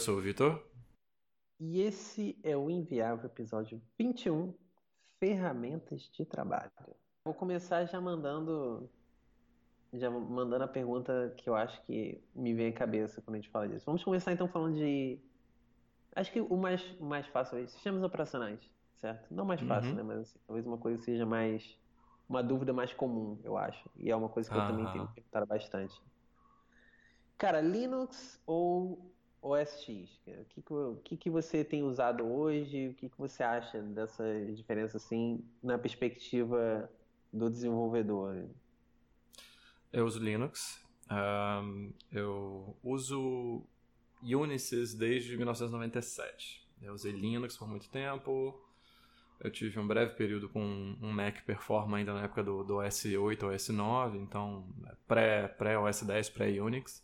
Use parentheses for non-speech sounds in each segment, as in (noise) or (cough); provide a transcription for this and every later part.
Eu sou o Vitor. E esse é o Inviável episódio 21, Ferramentas de Trabalho. Vou começar já mandando já mandando a pergunta que eu acho que me vem à cabeça quando a gente fala disso. Vamos começar então falando de acho que o mais o mais fácil é sistemas operacionais, certo? Não mais fácil, uhum. né, mas assim, talvez uma coisa seja mais uma dúvida mais comum, eu acho. E é uma coisa que eu também tenho perguntado bastante. Cara, Linux ou OS X? O que, que, que você tem usado hoje? O que, que você acha dessa diferença assim na perspectiva do desenvolvedor? Eu uso Linux. Um, eu uso Unisys desde 1997. Eu usei Linux por muito tempo. Eu tive um breve período com um Mac Performa ainda na época do, do OS 8 ou OS 9, então pré-OS pré 10, pré-Unix.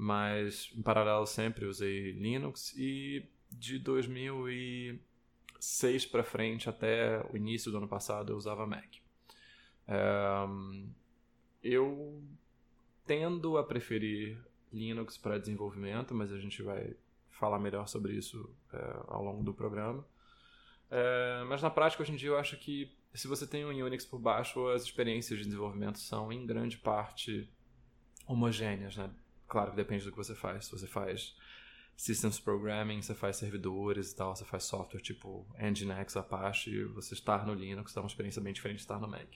Mas em paralelo sempre usei Linux e de 2006 para frente até o início do ano passado eu usava Mac. Eu tendo a preferir Linux para desenvolvimento, mas a gente vai falar melhor sobre isso é, ao longo do programa. É, mas na prática, hoje em dia, eu acho que se você tem um Unix por baixo, as experiências de desenvolvimento são, em grande parte, homogêneas, né? Claro que depende do que você faz. Se você faz Systems Programming, você faz servidores e tal, você faz software tipo Nginx, Apache, você estar no Linux dá uma experiência bem diferente de estar no Mac.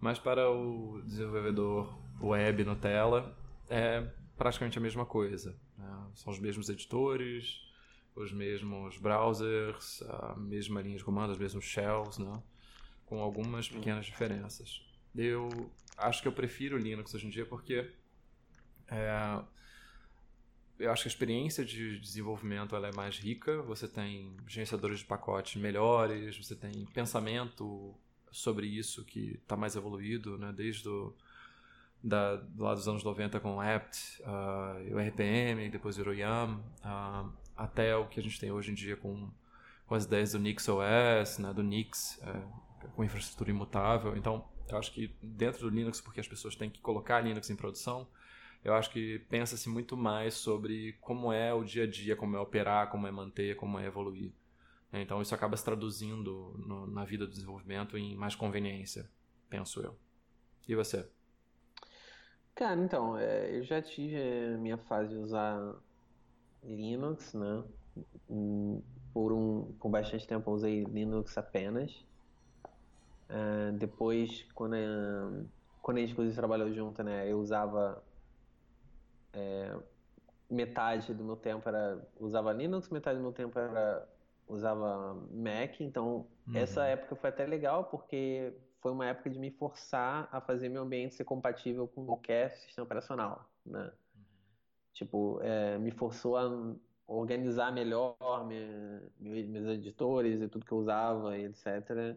Mas para o desenvolvedor web Nutella, é praticamente a mesma coisa. Né? São os mesmos editores, os mesmos browsers, a mesma linha de comando, os mesmos shells, né? com algumas pequenas diferenças. Eu acho que eu prefiro Linux hoje em dia porque é, eu acho que a experiência de desenvolvimento ela é mais rica, você tem gerenciadores de pacotes melhores, você tem pensamento sobre isso que está mais evoluído, né? desde do, da, lá dos anos 90 com o apt, uh, o RPM, depois virou YAM, uh, até o que a gente tem hoje em dia com, com as ideias do NixOS, né, do Nix, é, com infraestrutura imutável. Então, eu acho que dentro do Linux, porque as pessoas têm que colocar Linux em produção, eu acho que pensa-se muito mais sobre como é o dia a dia, como é operar, como é manter, como é evoluir. Então, isso acaba se traduzindo no, na vida do desenvolvimento em mais conveniência, penso eu. E você? Cara, então, é, eu já tive a minha fase de usar Linux, né? Por, um, por bastante tempo eu usei Linux apenas. Uh, depois, quando quando a gente inclusive trabalhou junto, né? Eu usava é, metade do meu tempo era usava Linux, metade do meu tempo era usava Mac. Então, uhum. essa época foi até legal porque foi uma época de me forçar a fazer meu ambiente ser compatível com qualquer sistema operacional, né? Tipo, é, me forçou a organizar melhor minha, meus editores e tudo que eu usava e etc.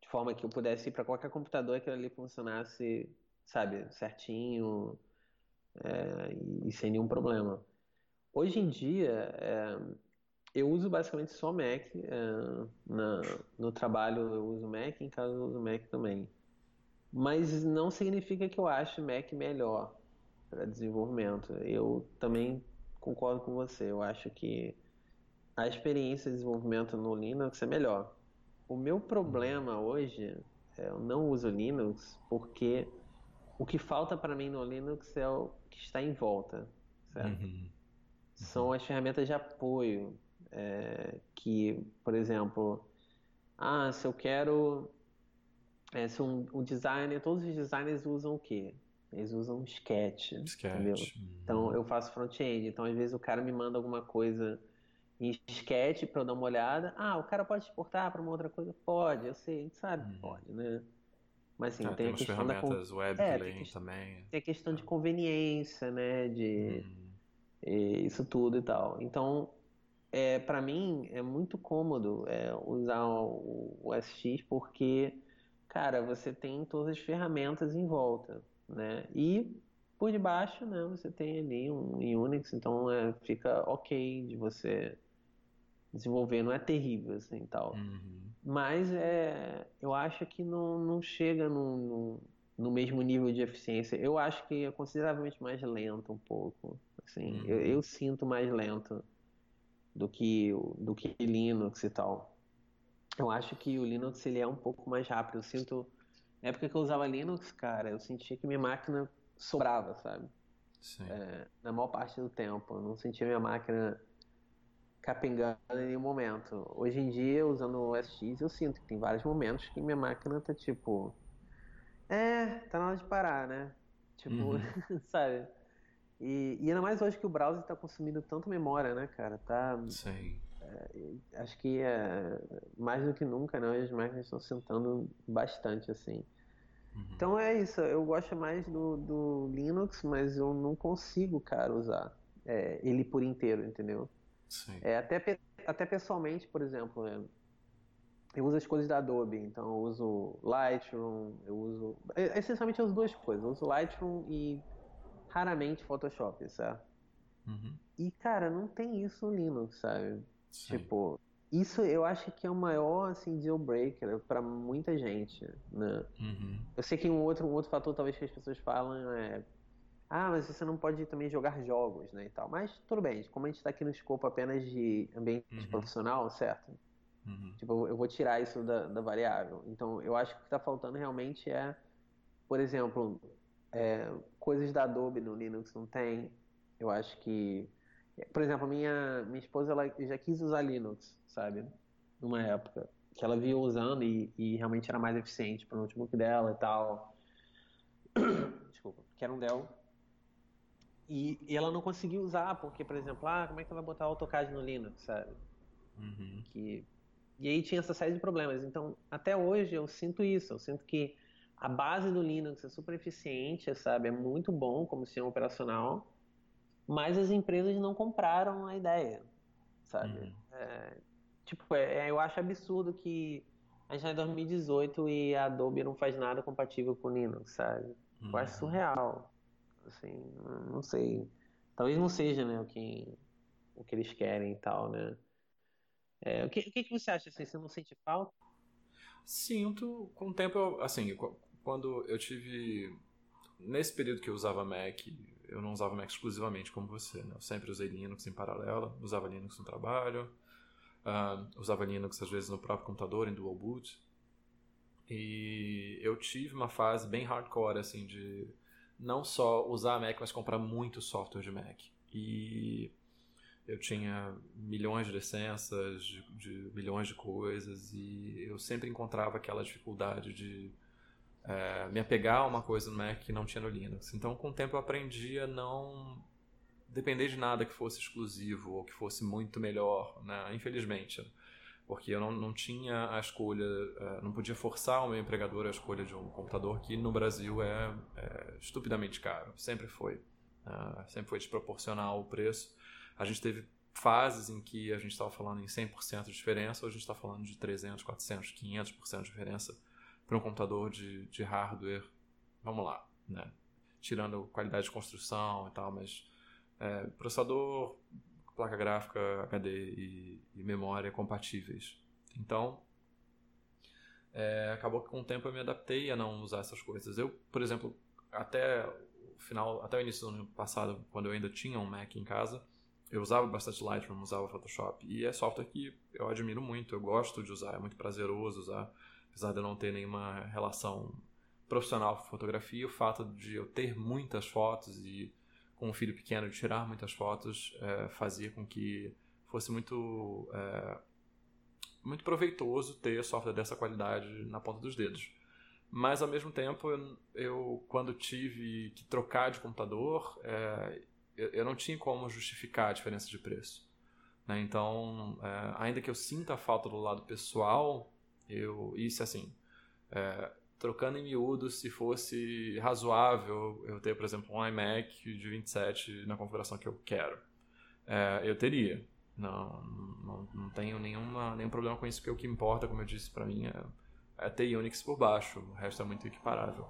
De forma que eu pudesse ir para qualquer computador que ali funcionasse, sabe, certinho é, e, e, sem nenhum problema. Hoje em dia, é, eu uso basicamente só Mac. É, na, no trabalho eu uso Mac, em casa eu uso Mac também. Mas não significa que eu ache Mac melhor para desenvolvimento. Eu também concordo com você. Eu acho que a experiência de desenvolvimento no Linux é melhor. O meu problema hoje é eu não uso Linux porque o que falta para mim no Linux é o que está em volta, certo? Uhum. São as ferramentas de apoio é, que, por exemplo, ah, se eu quero é, se um, um designer, todos os designers usam o quê? Eles usam Sketch, Sketch. entendeu? Uhum. Então eu faço front-end, então às vezes o cara me manda alguma coisa em Sketch para eu dar uma olhada. Ah, o cara pode exportar para uma outra coisa? Pode, eu sei, a gente sabe uhum. pode, né? Mas assim, ah, tem a questão da web é, tem questão, também. Tem a questão de conveniência, né, de uhum. isso tudo e tal. Então, é, para mim é muito cômodo é, usar o, o SX porque, cara, você tem todas as ferramentas em volta né? E por debaixo, né, você tem ali um Unix, então é, fica ok de você desenvolver, não é terrível assim tal. Uhum. Mas é, eu acho que não, não chega no, no, no, mesmo nível de eficiência. Eu acho que é consideravelmente mais lento um pouco. Assim, uhum. eu, eu, sinto mais lento do que, do que Linux e tal. Eu acho que o Linux ele é um pouco mais rápido. Eu sinto. Na época que eu usava Linux, cara, eu sentia que minha máquina sobrava, sabe? É, na maior parte do tempo. Eu não sentia minha máquina capengando em nenhum momento. Hoje em dia, usando o OS X, eu sinto que tem vários momentos que minha máquina tá tipo. É, tá na hora de parar, né? Tipo, uhum. (laughs) sabe? E, e ainda mais hoje que o browser tá consumindo tanto memória, né, cara? Tá. Sim. É, acho que é, mais do que nunca, né? As máquinas estão sentando bastante, assim. Uhum. Então é isso, eu gosto mais do, do Linux, mas eu não consigo, cara, usar é, ele por inteiro, entendeu? Sim. É, até, até pessoalmente, por exemplo, é, eu uso as coisas da Adobe, então eu uso Lightroom, eu uso. É, essencialmente eu uso duas coisas, eu uso Lightroom e raramente Photoshop, certo? Uhum. E, cara, não tem isso no Linux, sabe? Sim. Tipo, isso eu acho que é o maior assim, deal breaker para muita gente. Né? Uhum. Eu sei que um outro, um outro fator talvez que as pessoas falam é ah, mas você não pode também jogar jogos, né, e tal. Mas tudo bem, como a gente está aqui no escopo apenas de ambiente uhum. profissional, certo? Uhum. Tipo, eu vou tirar isso da, da variável. Então, eu acho que o que está faltando realmente é, por exemplo, é, coisas da Adobe no Linux não tem. Eu acho que, por exemplo, minha minha esposa ela já quis usar Linux, sabe? Numa época que ela viu usando e, e realmente era mais eficiente para o notebook dela e tal. (coughs) Desculpa, que era um Dell e, e, ela não conseguiu usar, porque, por exemplo, ah, como é que ela vai botar AutoCAD no Linux, sabe? Uhum. Que, e aí tinha essa série de problemas. Então, até hoje eu sinto isso, eu sinto que a base do Linux é super eficiente, sabe? É muito bom como sistema operacional, mas as empresas não compraram a ideia, sabe? Uhum. É, tipo, é, é eu acho absurdo que a gente está em 2018 e a Adobe não faz nada compatível com o Linux, sabe? Uhum. Eu acho uhum. surreal. Assim, não sei. Talvez não seja, né, o que, o que eles querem e tal, né? É, o, que, o que, você acha? Assim, você não sente falta? Sinto. Com o tempo, assim, quando eu tive. Nesse período que eu usava Mac, eu não usava Mac exclusivamente como você, né? Eu sempre usei Linux em paralelo, usava Linux no trabalho, uh, usava Linux às vezes no próprio computador, em dual boot. E eu tive uma fase bem hardcore, assim, de não só usar a Mac, mas comprar muito software de Mac. E eu tinha milhões de licenças, de, de milhões de coisas, e eu sempre encontrava aquela dificuldade de é, me apegar a uma coisa no Mac que não tinha no Linux. Então, com o tempo, eu aprendi a não depender de nada que fosse exclusivo ou que fosse muito melhor, né? infelizmente porque eu não, não tinha a escolha, uh, não podia forçar o meu empregador a escolha de um computador que no Brasil é, é estupidamente caro, sempre foi, uh, sempre foi desproporcional o preço. A gente teve fases em que a gente estava falando em 100% de diferença, hoje a gente está falando de 300, 400, 500% de diferença para um computador de, de hardware, vamos lá, né? tirando qualidade de construção e tal, mas é, processador placa gráfica, HD e, e memória compatíveis. Então, é, acabou que com o tempo eu me adaptei a não usar essas coisas. Eu, por exemplo, até o final, até o início do ano passado, quando eu ainda tinha um Mac em casa, eu usava bastante Lightroom, usava Photoshop e é software que eu admiro muito, eu gosto de usar, é muito prazeroso usar, apesar de eu não ter nenhuma relação profissional com fotografia, o fato de eu ter muitas fotos e com um filho pequeno de tirar muitas fotos é, fazia com que fosse muito é, muito proveitoso ter software dessa qualidade na ponta dos dedos. Mas ao mesmo tempo, eu, eu quando tive que trocar de computador, é, eu, eu, não tinha como justificar a diferença de preço. Né? Então, ainda que eu sinta a falta do lado pessoal, eu isso assim, é, trocando em miúdos, se fosse razoável eu ter, por exemplo, um iMac de 27 na configuração que eu quero, é, eu teria. Não, não, não tenho nenhuma, nenhum problema com isso, porque o que importa, como eu disse para mim, é, é ter Unix por baixo, o resto é muito equiparável.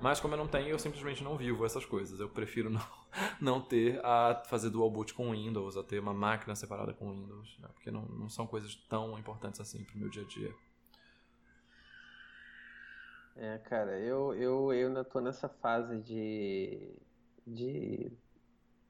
Mas como eu não tenho, eu simplesmente não vivo essas coisas. Eu prefiro não, (laughs) não ter a fazer dual boot com Windows, a ter uma máquina separada com Windows, né? porque não, não são coisas tão importantes assim para o meu dia a dia. É, cara, eu, eu, eu ainda tô nessa fase de, de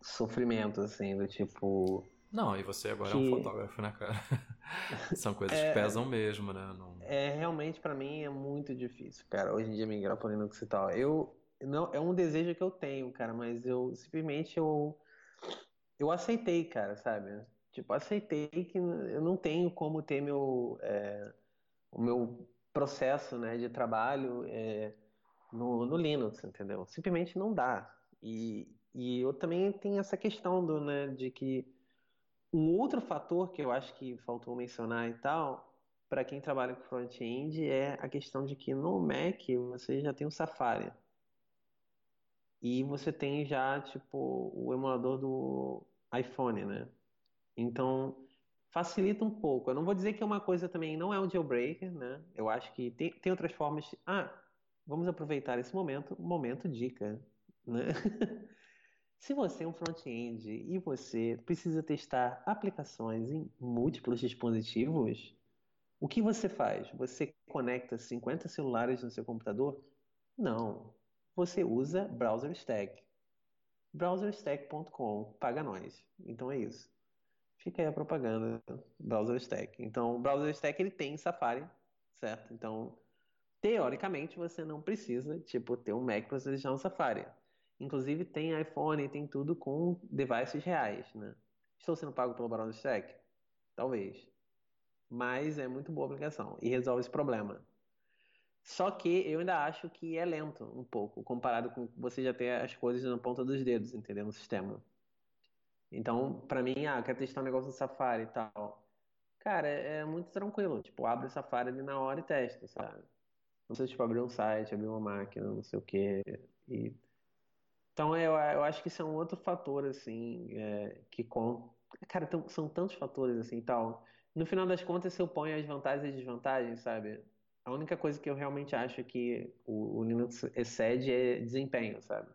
sofrimento, assim, do tipo. Não, e você agora que... é um fotógrafo, né, cara? (laughs) São coisas é, que pesam mesmo, né? Não... É, realmente para mim é muito difícil, cara, hoje em dia migrar pro Linux e tal. Eu, não, é um desejo que eu tenho, cara, mas eu simplesmente eu, eu aceitei, cara, sabe? Tipo, aceitei que eu não tenho como ter meu, é, o meu processo, né, de trabalho é, no, no Linux, entendeu? Simplesmente não dá. E, e eu também tenho essa questão do, né, de que um outro fator que eu acho que faltou mencionar e tal, para quem trabalha com front-end, é a questão de que no Mac você já tem o Safari. E você tem já, tipo, o emulador do iPhone, né? Então, facilita um pouco. Eu não vou dizer que é uma coisa também, não é um jailbreaker, né? Eu acho que tem, tem outras formas. De... Ah, vamos aproveitar esse momento, momento dica, né? (laughs) Se você é um front-end e você precisa testar aplicações em múltiplos dispositivos, o que você faz? Você conecta 50 celulares no seu computador? Não. Você usa BrowserStack. BrowserStack.com paga nós. Então é isso. Fica aí a propaganda BrowserStack. Então, o BrowserStack ele tem Safari, certo? Então, teoricamente, você não precisa, tipo, ter um Mac para você deixar um Safari. Inclusive tem iPhone, tem tudo com devices reais, né? Estou sendo pago pelo do Stack? Talvez. Mas é muito boa a aplicação e resolve esse problema. Só que eu ainda acho que é lento um pouco, comparado com você já ter as coisas na ponta dos dedos, entendeu? No sistema. Então, para mim, ah, quer testar um negócio no Safari e tal. Cara, é, é muito tranquilo. Tipo, abre o Safari ali na hora e testa, sabe? Não precisa, tipo, abrir um site, abrir uma máquina, não sei o quê. E então eu, eu acho que isso é um outro fator, assim, é, que com... Cara, tão, são tantos fatores, assim, e tal. No final das contas, se eu ponho as vantagens e desvantagens, sabe? A única coisa que eu realmente acho que o, o Linux excede é desempenho, sabe?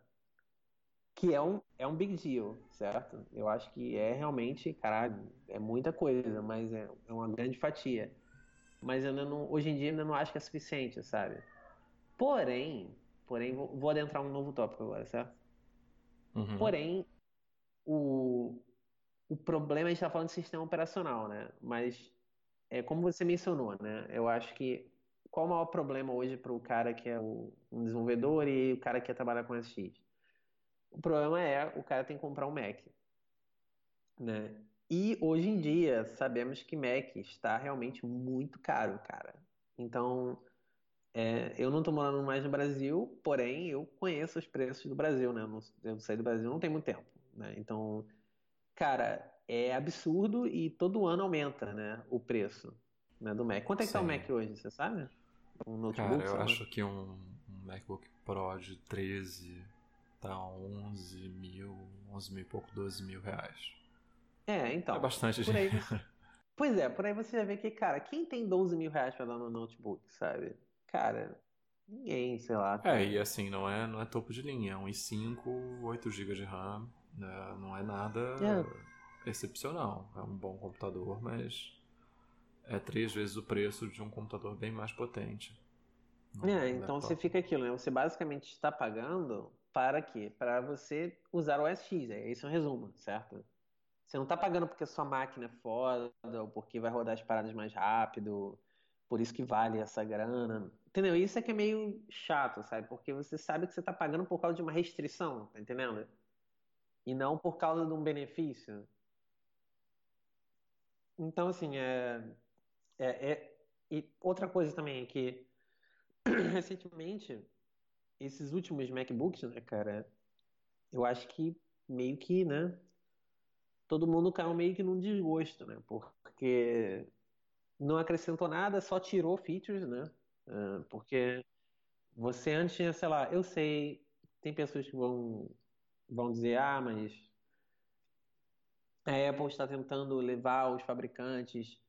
Que é um, é um big deal, certo? Eu acho que é realmente, caralho, é muita coisa, mas é, é uma grande fatia. Mas eu não, hoje em dia ainda não acho que é suficiente, sabe? Porém, porém, vou, vou adentrar um novo tópico agora, certo? Uhum. Porém, o, o problema, a gente está falando de sistema operacional, né? Mas, é como você mencionou, né? Eu acho que qual o maior problema hoje para o cara que é o, um desenvolvedor e o cara que quer trabalhar com SX? O problema é o cara tem que comprar um Mac, né? E hoje em dia sabemos que Mac está realmente muito caro, cara. Então, é, eu não estou morando mais no Brasil, porém eu conheço os preços do Brasil, né? Eu, não, eu saí do Brasil não tem muito tempo, né? Então, cara, é absurdo e todo ano aumenta, né? O preço né, do Mac. Quanto é que Sim. tá o Mac hoje, você sabe? Um notebook? Cara, eu acho que um, um, MacBook Pro de 13 tá 11 mil, 11 mil e pouco, 12 mil reais. É, então. É bastante dinheiro. Pois é, por aí você já vê que, cara, quem tem 12 mil reais pra dar no notebook, sabe? Cara, ninguém, sei lá. É, e assim, não é, não é topo de linha, é um i5, 8 GB de RAM, né? não é nada é. excepcional. É um bom computador, mas é três vezes o preço de um computador bem mais potente. Não, é, então é você fica aquilo, né? Você basicamente está pagando para quê? Para você usar o SX, é esse é o resumo, certo? Você não está pagando porque sua máquina é foda, ou porque vai rodar as paradas mais rápido, por isso que vale essa grana. Entendeu? Isso é que é meio chato, sabe? Porque você sabe que você está pagando por causa de uma restrição, tá entendendo? E não por causa de um benefício. Então, assim, é, é, é... E outra coisa também é que, (clears throat) recentemente, esses últimos MacBooks, né, cara, eu acho que meio que, né, todo mundo caiu meio que num desgosto, né? Porque não acrescentou nada, só tirou features, né? Uh, porque você antes tinha, sei lá, eu sei, tem pessoas que vão, vão dizer, ah, mas a Apple está tentando levar os fabricantes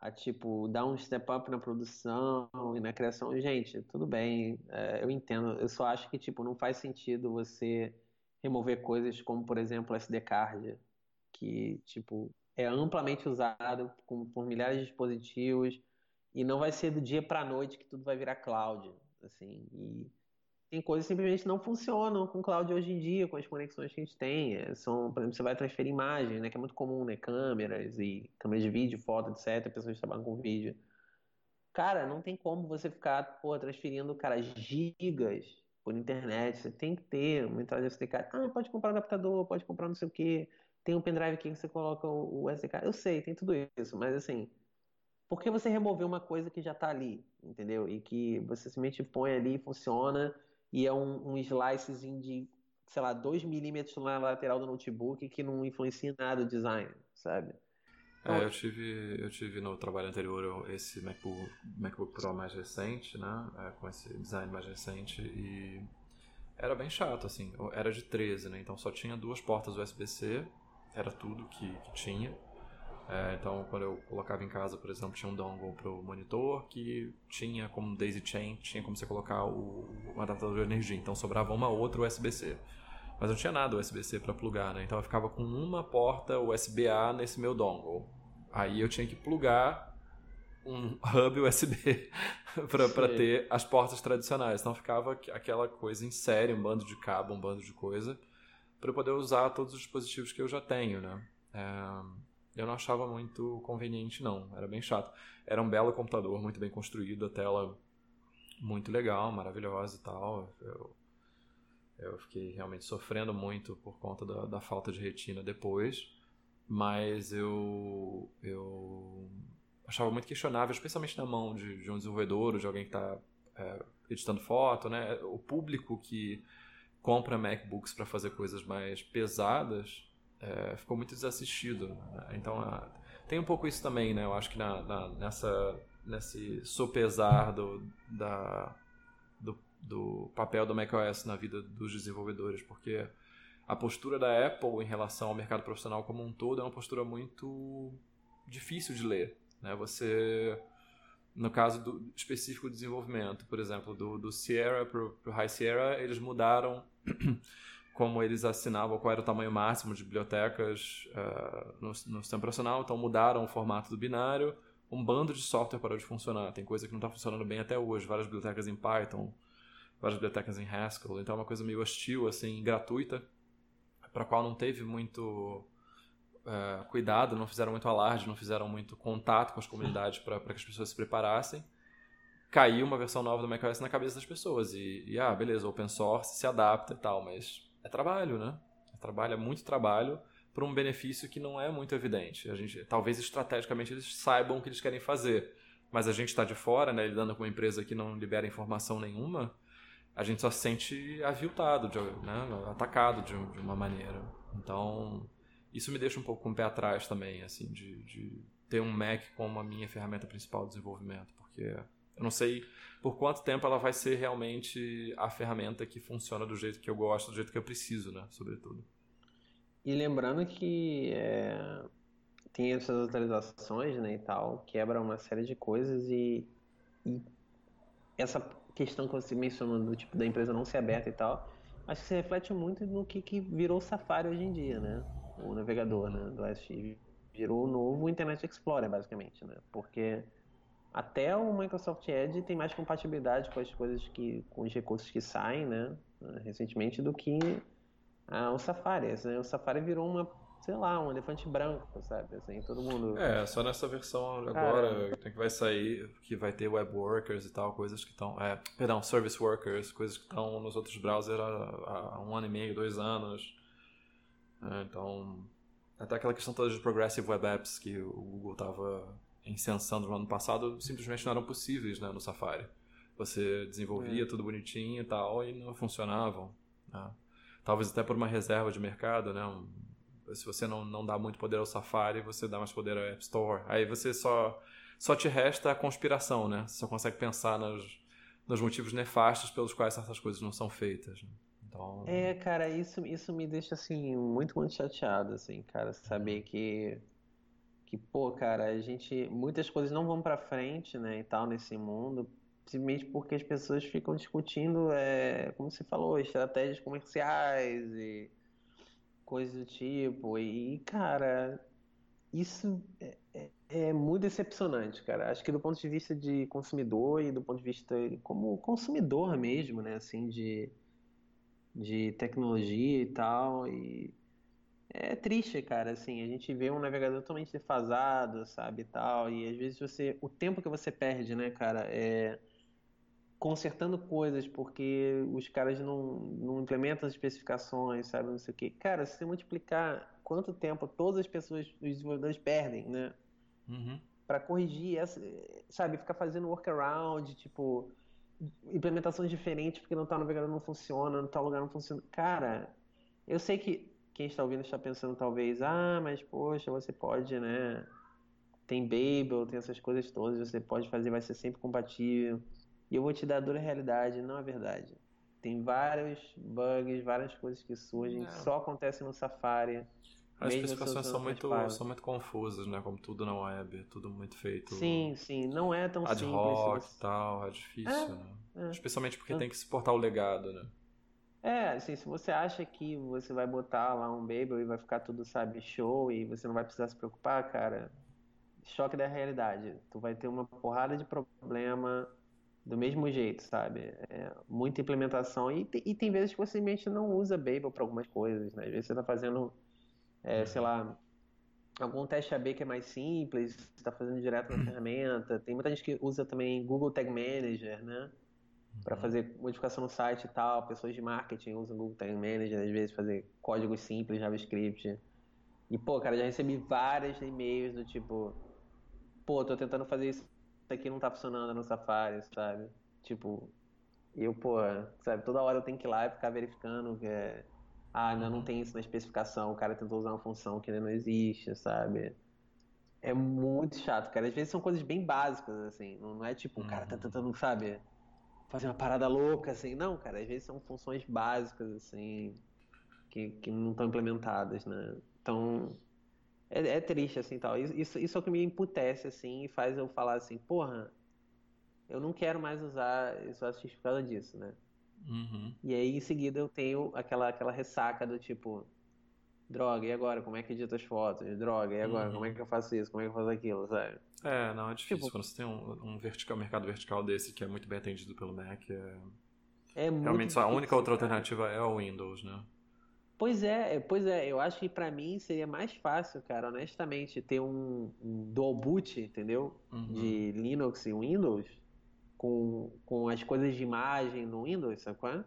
a, tipo, dar um step up na produção e na criação. Gente, tudo bem, é, eu entendo, eu só acho que, tipo, não faz sentido você remover coisas como, por exemplo, o SD card, que, tipo, é amplamente usado por milhares de dispositivos e não vai ser do dia para noite que tudo vai virar cloud, assim. E tem coisas que simplesmente não funcionam com o cloud hoje em dia, com as conexões que a gente tem. É, são, por exemplo, você vai transferir imagem, né, que é muito comum, né, câmeras e câmeras de vídeo, foto, etc, pessoas que trabalham com vídeo. Cara, não tem como você ficar, pô, transferindo, cara, gigas por internet. Você tem que ter uma entrada SDK. Ah, pode comprar um adaptador, pode comprar não sei o quê. Tem um pendrive aqui que você coloca o, SDK. Eu sei, tem tudo isso, mas assim, por que você remover uma coisa que já está ali, entendeu? E que você simplesmente põe ali e funciona e é um, um slicezinho de, sei lá, 2 milímetros na lateral do notebook que não influencia nada o design, sabe? É, eu tive, eu tive no trabalho anterior esse MacBook, MacBook Pro mais recente, né? É, com esse design mais recente e era bem chato, assim. Era de 13, né? Então só tinha duas portas USB-C, era tudo que, que tinha. É, então, quando eu colocava em casa, por exemplo, tinha um dongle para o monitor que tinha como daisy chain, tinha como você colocar o, o adaptador de energia. Então, sobrava uma outra USB-C. Mas não tinha nada USB-C para plugar, né? Então, eu ficava com uma porta USB-A nesse meu dongle. Aí eu tinha que plugar um (laughs) hub USB (laughs) para ter as portas tradicionais. Então, ficava aquela coisa em série, um bando de cabo, um bando de coisa, para poder usar todos os dispositivos que eu já tenho, né? É eu não achava muito conveniente, não. Era bem chato. Era um belo computador, muito bem construído, a tela muito legal, maravilhosa e tal. Eu, eu fiquei realmente sofrendo muito por conta da, da falta de retina depois, mas eu, eu achava muito questionável, especialmente na mão de, de um desenvolvedor ou de alguém que está é, editando foto, né? O público que compra MacBooks para fazer coisas mais pesadas é, ficou muito desassistido. Né? Então, a, tem um pouco isso também, né? Eu acho que na, na, nessa, nesse sopesar do, da, do, do papel do macOS na vida dos desenvolvedores, porque a postura da Apple em relação ao mercado profissional como um todo é uma postura muito difícil de ler. Né? Você, no caso do específico do desenvolvimento, por exemplo, do, do Sierra para o High Sierra, eles mudaram como eles assinavam qual era o tamanho máximo de bibliotecas uh, no, no sistema operacional, então mudaram o formato do binário, um bando de software parou de funcionar. Tem coisa que não está funcionando bem até hoje, várias bibliotecas em Python, várias bibliotecas em Haskell, então é uma coisa meio hostil, assim, gratuita, para a qual não teve muito uh, cuidado, não fizeram muito alarde, não fizeram muito contato com as comunidades para que as pessoas se preparassem. Caiu uma versão nova do macOS na cabeça das pessoas e, e ah, beleza, open source se adapta e tal, mas é trabalho, né? É trabalho, é muito trabalho por um benefício que não é muito evidente. A gente, talvez estrategicamente eles saibam o que eles querem fazer, mas a gente está de fora, né, lidando com uma empresa que não libera informação nenhuma, a gente só se sente aviltado, de, né, atacado de, de, uma maneira. Então, isso me deixa um pouco com o pé atrás também, assim, de, de ter um Mac como a minha ferramenta principal de desenvolvimento, porque eu não sei por quanto tempo ela vai ser realmente a ferramenta que funciona do jeito que eu gosto, do jeito que eu preciso, né? Sobretudo. E lembrando que é, tem essas atualizações, né, e tal, quebra uma série de coisas e, e essa questão que você mencionou do tipo da empresa não ser aberta e tal, acho que se reflete muito no que, que virou o Safari hoje em dia, né? O navegador, né, do OS virou o novo Internet Explorer, basicamente, né? Porque até o Microsoft Edge tem mais compatibilidade com as coisas que, com os recursos que saem, né, recentemente, do que ah, o Safari. Né? O Safari virou uma, sei lá, um elefante branco, sabe? Assim, todo mundo. É, só nessa versão agora que vai sair, que vai ter web workers e tal, coisas que estão. É, perdão, service workers, coisas que estão nos outros browsers há, há, um ano e meio, dois anos. É, então. Até aquela questão toda de progressive web apps que o Google estava incensando no ano passado simplesmente não eram possíveis né, no Safari. Você desenvolvia é. tudo bonitinho e tal e não funcionavam. Né? Talvez até por uma reserva de mercado, né? Um, se você não, não dá muito poder ao Safari, você dá mais poder ao App Store. Aí você só, só te resta a conspiração, né? Você só consegue pensar nos, nos motivos nefastos pelos quais certas coisas não são feitas. Né? Então... É, cara, isso, isso me deixa, assim, muito, muito chateado, assim, cara, saber que que, pô, cara, a gente. Muitas coisas não vão para frente, né, e tal, nesse mundo, simplesmente porque as pessoas ficam discutindo, é, como você falou, estratégias comerciais e coisas do tipo. E, cara, isso é, é, é, muito decepcionante, cara. Acho que do ponto de vista de consumidor e do ponto de vista como consumidor mesmo, né? Assim, de, de tecnologia e tal. E é triste, cara. Assim, a gente vê um navegador totalmente defasado, sabe, e tal. E às vezes você, o tempo que você perde, né, cara, é consertando coisas porque os caras não, não implementam as especificações, sabe, não sei o quê. Cara, se você multiplicar quanto tempo todas as pessoas, os desenvolvedores perdem, né? Uhum. Para corrigir essa, sabe, ficar fazendo workaround, tipo, implementações diferentes porque não tá no navegador não funciona, no tal lugar não funciona. Cara, eu sei que quem está ouvindo está pensando talvez, ah, mas poxa, você pode, né? Tem Babel, tem essas coisas todas, você pode fazer, vai ser sempre compatível. E eu vou te dar a dura realidade, não é verdade. Tem vários bugs, várias coisas que surgem, que só acontecem no Safari. As especificações são muito, são muito confusas, né? Como tudo na web, tudo muito feito. Sim, sim, não é tão ad simples. Ad hoc e tal, é difícil, é, né? É. Especialmente porque é. tem que suportar o legado, né? É, assim, se você acha que você vai botar lá um Babel e vai ficar tudo, sabe, show e você não vai precisar se preocupar, cara, choque da realidade. Tu vai ter uma porrada de problema, do mesmo jeito, sabe? É, muita implementação. E, e, tem vezes que você simplesmente não usa Babel para algumas coisas, né? Às vezes você está fazendo, é, sei lá, algum teste AB que é mais simples, você está fazendo direto na (clears throat) ferramenta. Tem muita gente que usa também Google Tag Manager, né? Para uhum. fazer modificação no site e tal. Pessoas de marketing usam Google Tag Manager, às vezes, fazer códigos simples, JavaScript. E, pô, cara, já recebi vários e-mails do tipo, pô, tô tentando fazer isso isso aqui não tá funcionando no Safari, sabe? Tipo, eu, pô, sabe, toda hora eu tenho que ir lá e ficar verificando que é. Ah, ainda não tem isso na especificação, o cara tentou usar uma função que ainda não existe, sabe? É muito chato, cara. Às vezes são coisas bem básicas, assim. Não é tipo, o cara tá uhum. tentando, sabe, fazer uma parada louca, assim. Não, cara, às vezes são funções básicas, assim, que, que não estão implementadas, né? Então, é, é triste, assim, tal. Isso, isso é o que me emputece, assim, e faz eu falar assim, porra, eu não quero mais usar isso X por causa disso, né? Uhum. E aí, em seguida, eu tenho aquela, aquela ressaca do tipo, droga, e agora? Como é que edito as fotos? Droga, e agora? Uhum. Como é que eu faço isso? Como é que eu faço aquilo, sabe? É, não, é difícil. Tipo, Quando você tem um, um vertical, mercado vertical desse que é muito bem atendido pelo Mac, é... É Realmente, só a única outra alternativa é o Windows, né? Pois é, é, pois é, eu acho que para mim seria mais fácil, cara, honestamente, ter um, um dual boot, entendeu? Uhum. De Linux e Windows, com, com as coisas de imagem no Windows, é?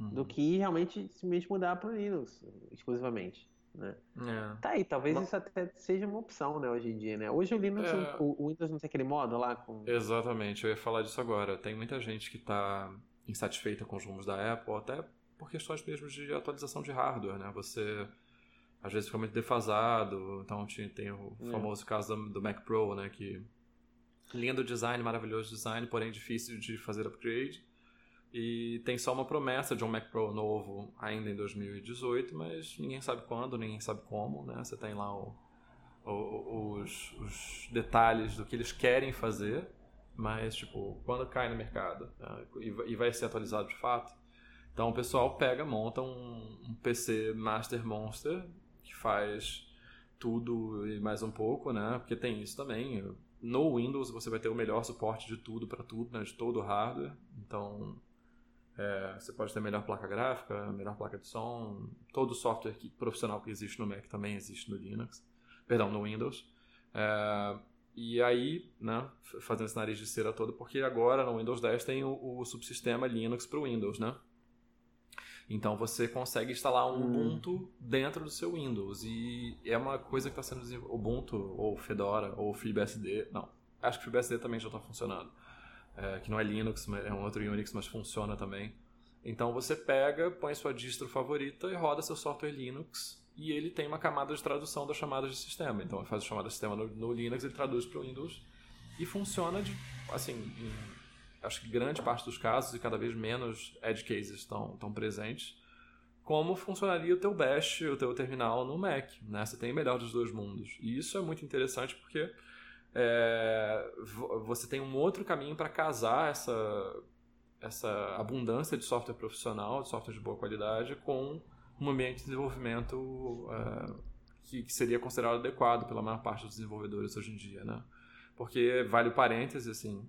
Uhum. Do que realmente simplesmente mudar para Linux, exclusivamente. Né? É. Tá aí, talvez Mas... isso até seja uma opção, né, hoje em dia, né? Hoje o Linux, é... o, o, Windows não tem aquele modo lá com... Exatamente, eu ia falar disso agora. Tem muita gente que está insatisfeita com os rumos da Apple, até por questões mesmo de atualização de hardware, né? Você às vezes fica muito defasado, então tem o é. famoso caso do, Mac Pro, né? Que lindo design, maravilhoso design, porém difícil de fazer upgrade. E tem só uma promessa de um Mac Pro novo ainda em 2018, mas ninguém sabe quando, ninguém sabe como, né? Você tem lá o, o, os, os, detalhes do que eles querem fazer, mas, tipo, quando cai no mercado né? e vai ser atualizado de fato, então o pessoal pega, monta um, um PC Master Monster que faz tudo e mais um pouco, né? Porque tem isso também. No Windows você vai ter o melhor suporte de tudo para tudo, né? De todo o hardware. Então é, você pode ter melhor placa gráfica, melhor placa de som, todo o software que, profissional que existe no Mac também existe no Linux, perdão, no Windows. É, e aí, né, fazendo esse nariz de cera todo, porque agora no Windows 10 tem o, o subsistema Linux para o Windows, né? Então você consegue instalar um hum. Ubuntu dentro do seu Windows. E é uma coisa que está sendo desenvolvida. Ubuntu, ou Fedora, ou FreeBSD. Não, acho que FreeBSD também já está funcionando. É, que não é Linux, é um outro Unix, mas funciona também. Então você pega, põe sua distro favorita e roda seu software Linux. E ele tem uma camada de tradução das chamadas de sistema. Então ele faz a chamada de sistema no, no Linux, ele traduz para o Windows. E funciona de, assim, em acho que grande parte dos casos e cada vez menos edge cases estão, estão presentes, como funcionaria o teu bash, o teu terminal no Mac. Né? Você tem o melhor dos dois mundos. E isso é muito interessante porque é, você tem um outro caminho para casar essa, essa abundância de software profissional, de software de boa qualidade, com um ambiente de desenvolvimento é, que, que, seria considerado adequado pela maior parte dos desenvolvedores hoje em dia, né? Porque, vale o parêntese, assim,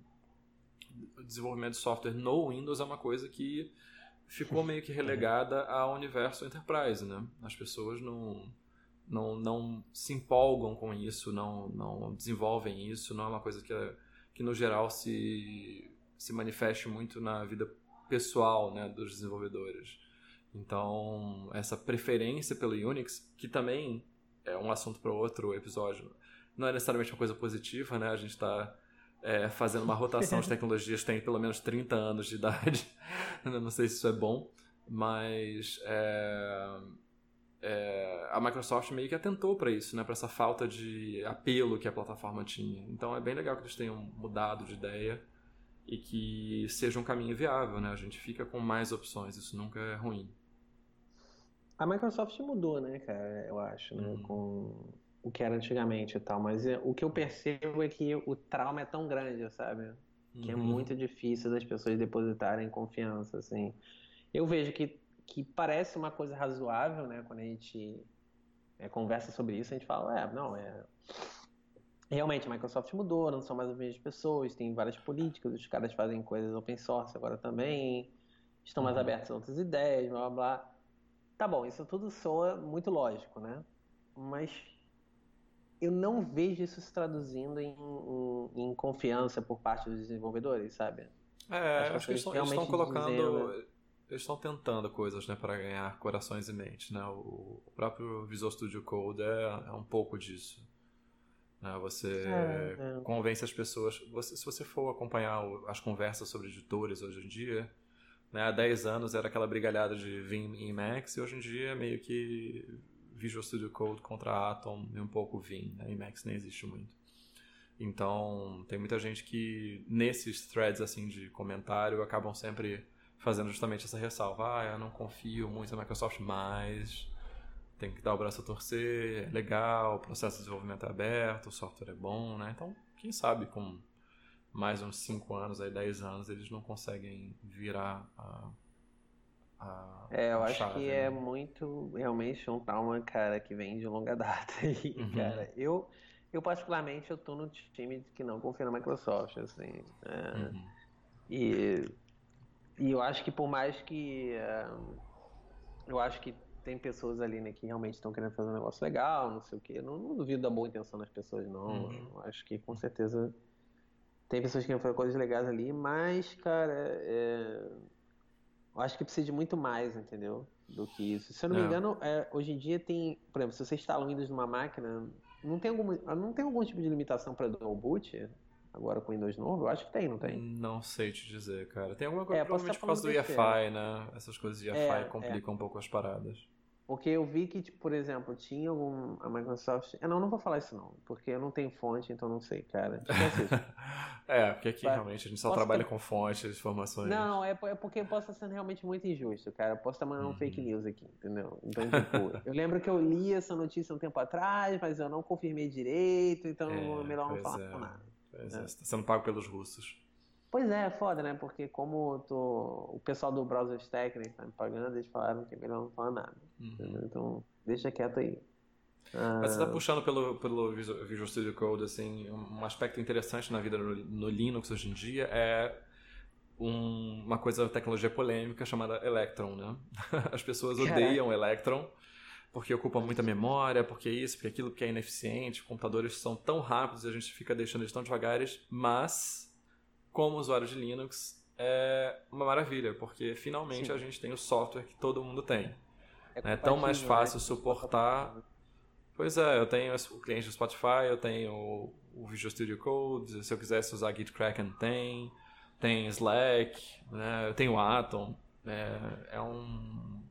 desenvolvimento de software no Windows é uma coisa que ficou meio que relegada ao universo enterprise, né? As pessoas não, não, não se empolgam com isso, não, não desenvolvem isso, não é uma coisa que, que no geral se, se manifeste muito na vida pessoal né, dos desenvolvedores. Então, essa preferência pelo Unix, que também é um assunto para outro episódio, não é necessariamente uma coisa positiva, né? A gente está é, fazendo uma rotação de (laughs) tecnologias tem pelo menos 30 anos de idade. (laughs) não sei se isso é bom, mas é, é, a Microsoft meio que atentou para isso, né? Para essa falta de apelo que a plataforma tinha. Então é bem legal que eles tenham mudado de ideia e que seja um caminho viável, né? A gente fica com mais opções, isso nunca é ruim. A Microsoft mudou, né, cara? Eu acho, né? Uhum. Com o que era antigamente e tal. Mas é, o que eu percebo é que o trauma é tão grande, sabe? Que é uhum. é muito difícil das pessoas depositarem confiança, assim. Eu vejo que, que parece uma coisa razoável, né? Quando a gente é, conversa sobre isso, a gente fala, é, não, é realmente a Microsoft mudou, não são mais as mesmas pessoas, tem várias políticas, os caras fazem coisas open source agora também, estão mais uhum. abertos a outras ideias, blá blá blá. Tá bom, isso tudo soa muito lógico, né? Mas eu não vejo isso se traduzindo em, em, em confiança por parte dos desenvolvedores, sabe? É, acho, que eles, eles estão colocando. Dizendo, né? Eles estão tentando coisas né, para ganhar corações e mentes. Né? O, próprio Visual Studio Code é, é um pouco disso. Né? Você é, é. convence as pessoas. Você, se você for acompanhar as conversas sobre editores hoje em dia, né, há 10 anos era aquela brigalhada de Vim e Max, e hoje em dia é meio que Visual Studio Code contra Atom e um pouco Vim. Né? Max nem existe muito. Então, tem muita gente que nesses threads assim de comentário acabam sempre fazendo justamente essa ressalva. Ah, eu não confio muito na Microsoft, mas tem que dar o braço a torcer, é legal, o processo de desenvolvimento é aberto, o software é bom, né? Então, quem sabe com mais uns 5 anos, aí 10 anos, eles não conseguem virar a, a É, eu a acho chave, que é né? é muito, realmente, um trauma, cara, que vem de longa (laughs) data aí, uhum. cara. Eu, eu, particularmente, eu tô no time que não confia na Microsoft, assim. É, uhum. e, e eu acho que por mais que... Uh, eu acho que tem pessoas ali, né, que realmente estão querendo fazer um negócio legal, não sei o quê. Não, não duvido da boa intenção das pessoas, não. Uhum. Acho que com certeza tem pessoas que querem fazer coisas legais ali, mas, cara, é... eu acho que precisa de muito mais, entendeu? Do que isso. Se eu não, me engano, é, hoje em dia tem, por exemplo, se você instala o Windows numa máquina, não tem algum, não tem algum tipo de limitação para dual boot? Agora com o Windows novo? Eu acho que tem, não tem? Não sei te dizer, cara. Tem alguma coisa, é, provavelmente por causa do EFI, né? Essas coisas de EFI é, complicam é. um pouco as paradas. Porque eu vi que, tipo, por exemplo, tinha algum. A Microsoft. É, não, não vou falar isso não, porque eu não tenho fonte, então não sei, cara. (laughs) é, porque aqui realmente a gente só trabalha ter... com fontes, informações. Não, é, é porque eu posso estar sendo realmente muito injusto, cara. Eu posso estar mandando uhum. um fake news aqui, entendeu? Então, tipo, (laughs) eu lembro que eu li essa notícia um tempo atrás, mas eu não confirmei direito, então é, é melhor não falar é. nada. Pois é, você tá sendo pago pelos russos. Pois é, é foda, né? Porque como tô... o pessoal do Browser Stack né, tá me pagando, eles falaram que é melhor não falar nada. Uhum. Então, deixa quieto aí. Mas você está ah. puxando pelo, pelo Visual Studio Code, assim, um aspecto interessante na vida no, no Linux hoje em dia é um, uma coisa, tecnologia polêmica chamada Electron, né? (laughs) As pessoas odeiam Electron porque ocupa muita memória, porque isso, porque aquilo, porque é ineficiente, computadores são tão rápidos e a gente fica deixando eles tão devagares, mas como usuário de Linux é uma maravilha, porque finalmente Sim. a gente tem o software que todo mundo tem. É, é tão mais né? fácil né? suportar. Pois é, eu tenho o cliente do Spotify, eu tenho o Visual Studio Code, se eu quisesse usar GitKraken tem, tem Slack, né? eu tenho Atom. É, é um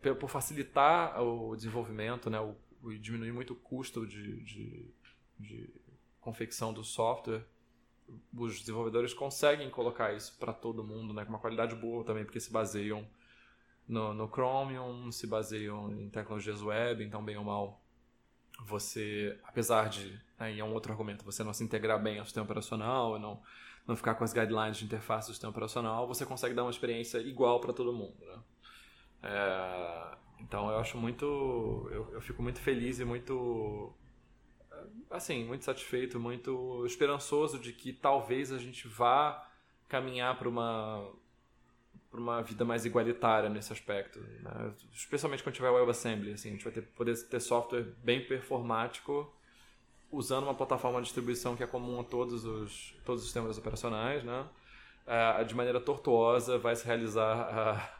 por facilitar o desenvolvimento, né, o, o diminuir muito o custo de, de, de, confecção do software, os desenvolvedores conseguem colocar isso para todo mundo, né, com uma qualidade boa também, porque se baseiam no, no Chromium, se baseiam em tecnologias web, então bem ou mal você, apesar de, né, é um outro argumento, você não se integrar bem ao sistema operacional, não, não ficar com as guidelines de interface do sistema operacional, você consegue dar uma experiência igual para todo mundo, né? É, então eu acho muito. Eu, eu fico muito feliz e muito. Assim, muito satisfeito, muito esperançoso de que talvez a gente vá caminhar para uma para uma vida mais igualitária nesse aspecto, né? especialmente quando tiver WebAssembly, assim, a gente vai ter, poder ter software bem performático usando uma plataforma de distribuição que é comum a todos os todos os sistemas operacionais, né? Uh, de maneira tortuosa vai se realizar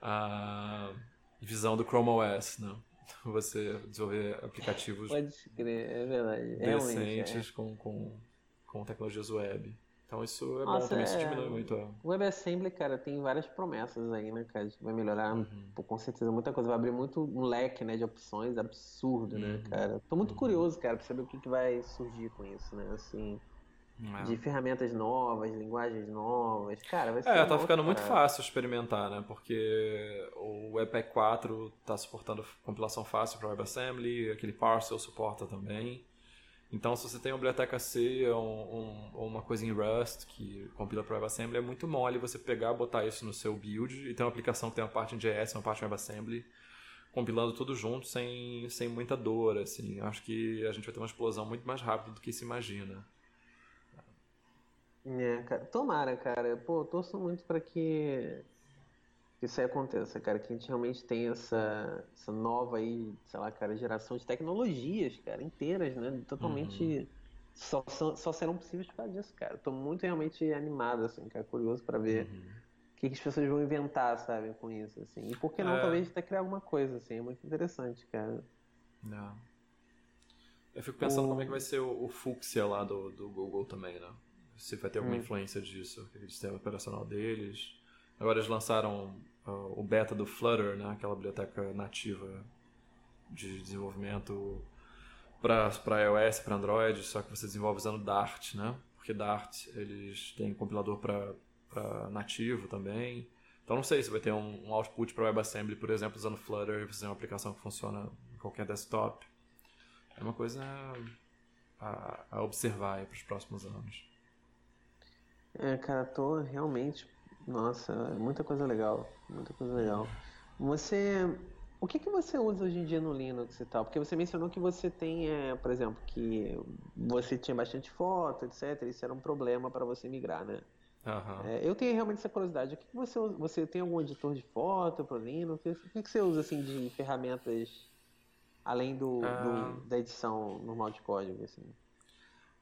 a visão do Chrome OS, né? (laughs) Você desenvolver aplicativos Pode crer, é verdade. decentes é. com, com, com tecnologias web. Então isso é Nossa, bom também, é... isso diminui muito. O WebAssembly, cara, tem várias promessas aí, né, cara? Vai melhorar, uhum. com certeza, muita coisa. Vai abrir muito um leque, né, de opções absurdo, né, uhum. né, cara? Tô muito uhum. curioso, cara, pra saber o que, que vai surgir com isso, né? Assim, é. de ferramentas novas, linguagens novas. Cara, vai ser. É, tá ficando muito fácil experimentar, né? Porque o Webpack 4 tá suportando compilação fácil para WebAssembly, aquele Parcel suporta também. Então, se você tem uma biblioteca C ou, ou uma coisa em Rust que compila para WebAssembly, é muito mole você pegar, botar isso no seu build e ter uma aplicação que tem uma parte em JS, uma parte em WebAssembly, compilando tudo junto sem, sem muita dor. Assim. Acho que a gente vai ter uma explosão muito mais rápida do que se imagina. É, cara, tomara, cara. Pô, torço muito para que que isso aí aconteça, cara, que a gente realmente tem essa, essa nova aí, sei lá, cara, geração de tecnologias, cara, inteiras, né? Totalmente. Uhum. Só, só serão possíveis por causa disso, cara. Tô muito realmente animado, assim, cara, curioso para ver uhum. o que, que, as pessoas vão inventar, sabe, com isso, assim. E por que não, é... talvez, até criar alguma coisa, assim, é muito interessante, cara. Não. Eu fico pensando o... como é que vai ser o, o Fuchsia lá do, do Google também, né? Se vai ter alguma hum. influência disso, aquele sistema operacional deles. Agora eles lançaram uh, o beta do Flutter, né? aquela biblioteca nativa de desenvolvimento para iOS, para Android, só que você desenvolve usando Dart, né? Porque Dart eles têm compilador para nativo também. Então não sei se vai ter um, um output para WebAssembly, por exemplo, usando Flutter e fazer uma aplicação que funciona em qualquer desktop. É uma coisa a, a observar para os próximos anos. É, cara, tô realmente nossa, muita coisa legal, muita coisa legal. Você, o que, que você usa hoje em dia no Linux e tal? Porque você mencionou que você tem, é, por exemplo, que você tinha bastante foto, etc. Isso era um problema para você migrar, né? Uhum. É, eu tenho realmente essa curiosidade. O que, que você usa? Você tem algum editor de foto para Linux? O que, que você usa assim de ferramentas além do, do, ah. da edição normal de código, assim?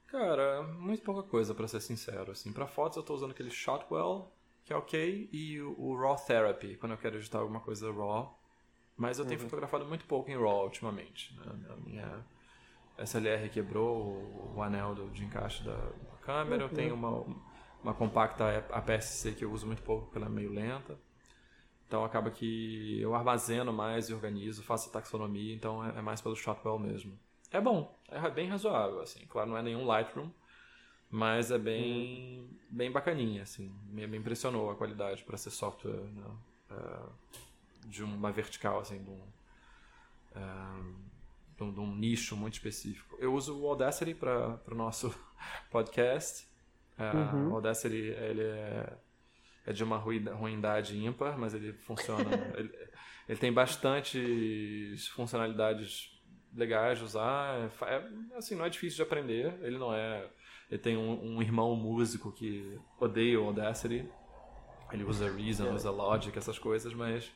Cara, muito pouca coisa, para ser sincero. Assim, para fotos eu estou usando aquele Shotwell que é ok, e o, Raw Therapy, quando eu quero editar alguma coisa RAW. Mas eu tenho uhum. fotografado muito pouco em RAW ultimamente. Né? A minha SLR quebrou o, o anel do, de encaixe da, câmera, uhum. eu tenho uma, uma compacta APS-C que eu uso muito pouco porque ela é meio lenta. Então acaba que eu armazeno mais e organizo, faço a taxonomia, então é, é mais pelo Shotwell mesmo. É bom, é bem razoável, assim. Claro, não é nenhum Lightroom, mas é bem, uhum. bem bacaninha, assim. Me, me impressionou a qualidade para ser software né? uh, de uma vertical, assim, de um, uh, de um, de um, nicho muito específico. Eu uso o Audacity para o nosso (laughs) podcast. Uh, uhum. O Audacity ele é, é de uma ruindade ímpar, mas ele funciona. (laughs) ele, ele tem bastantes funcionalidades legais de usar. É, é, assim, não é difícil de aprender. Ele não é ele tem um, um irmão músico que odeia o Audacity. Ele usa Reason, é. usa Logic, essas coisas, mas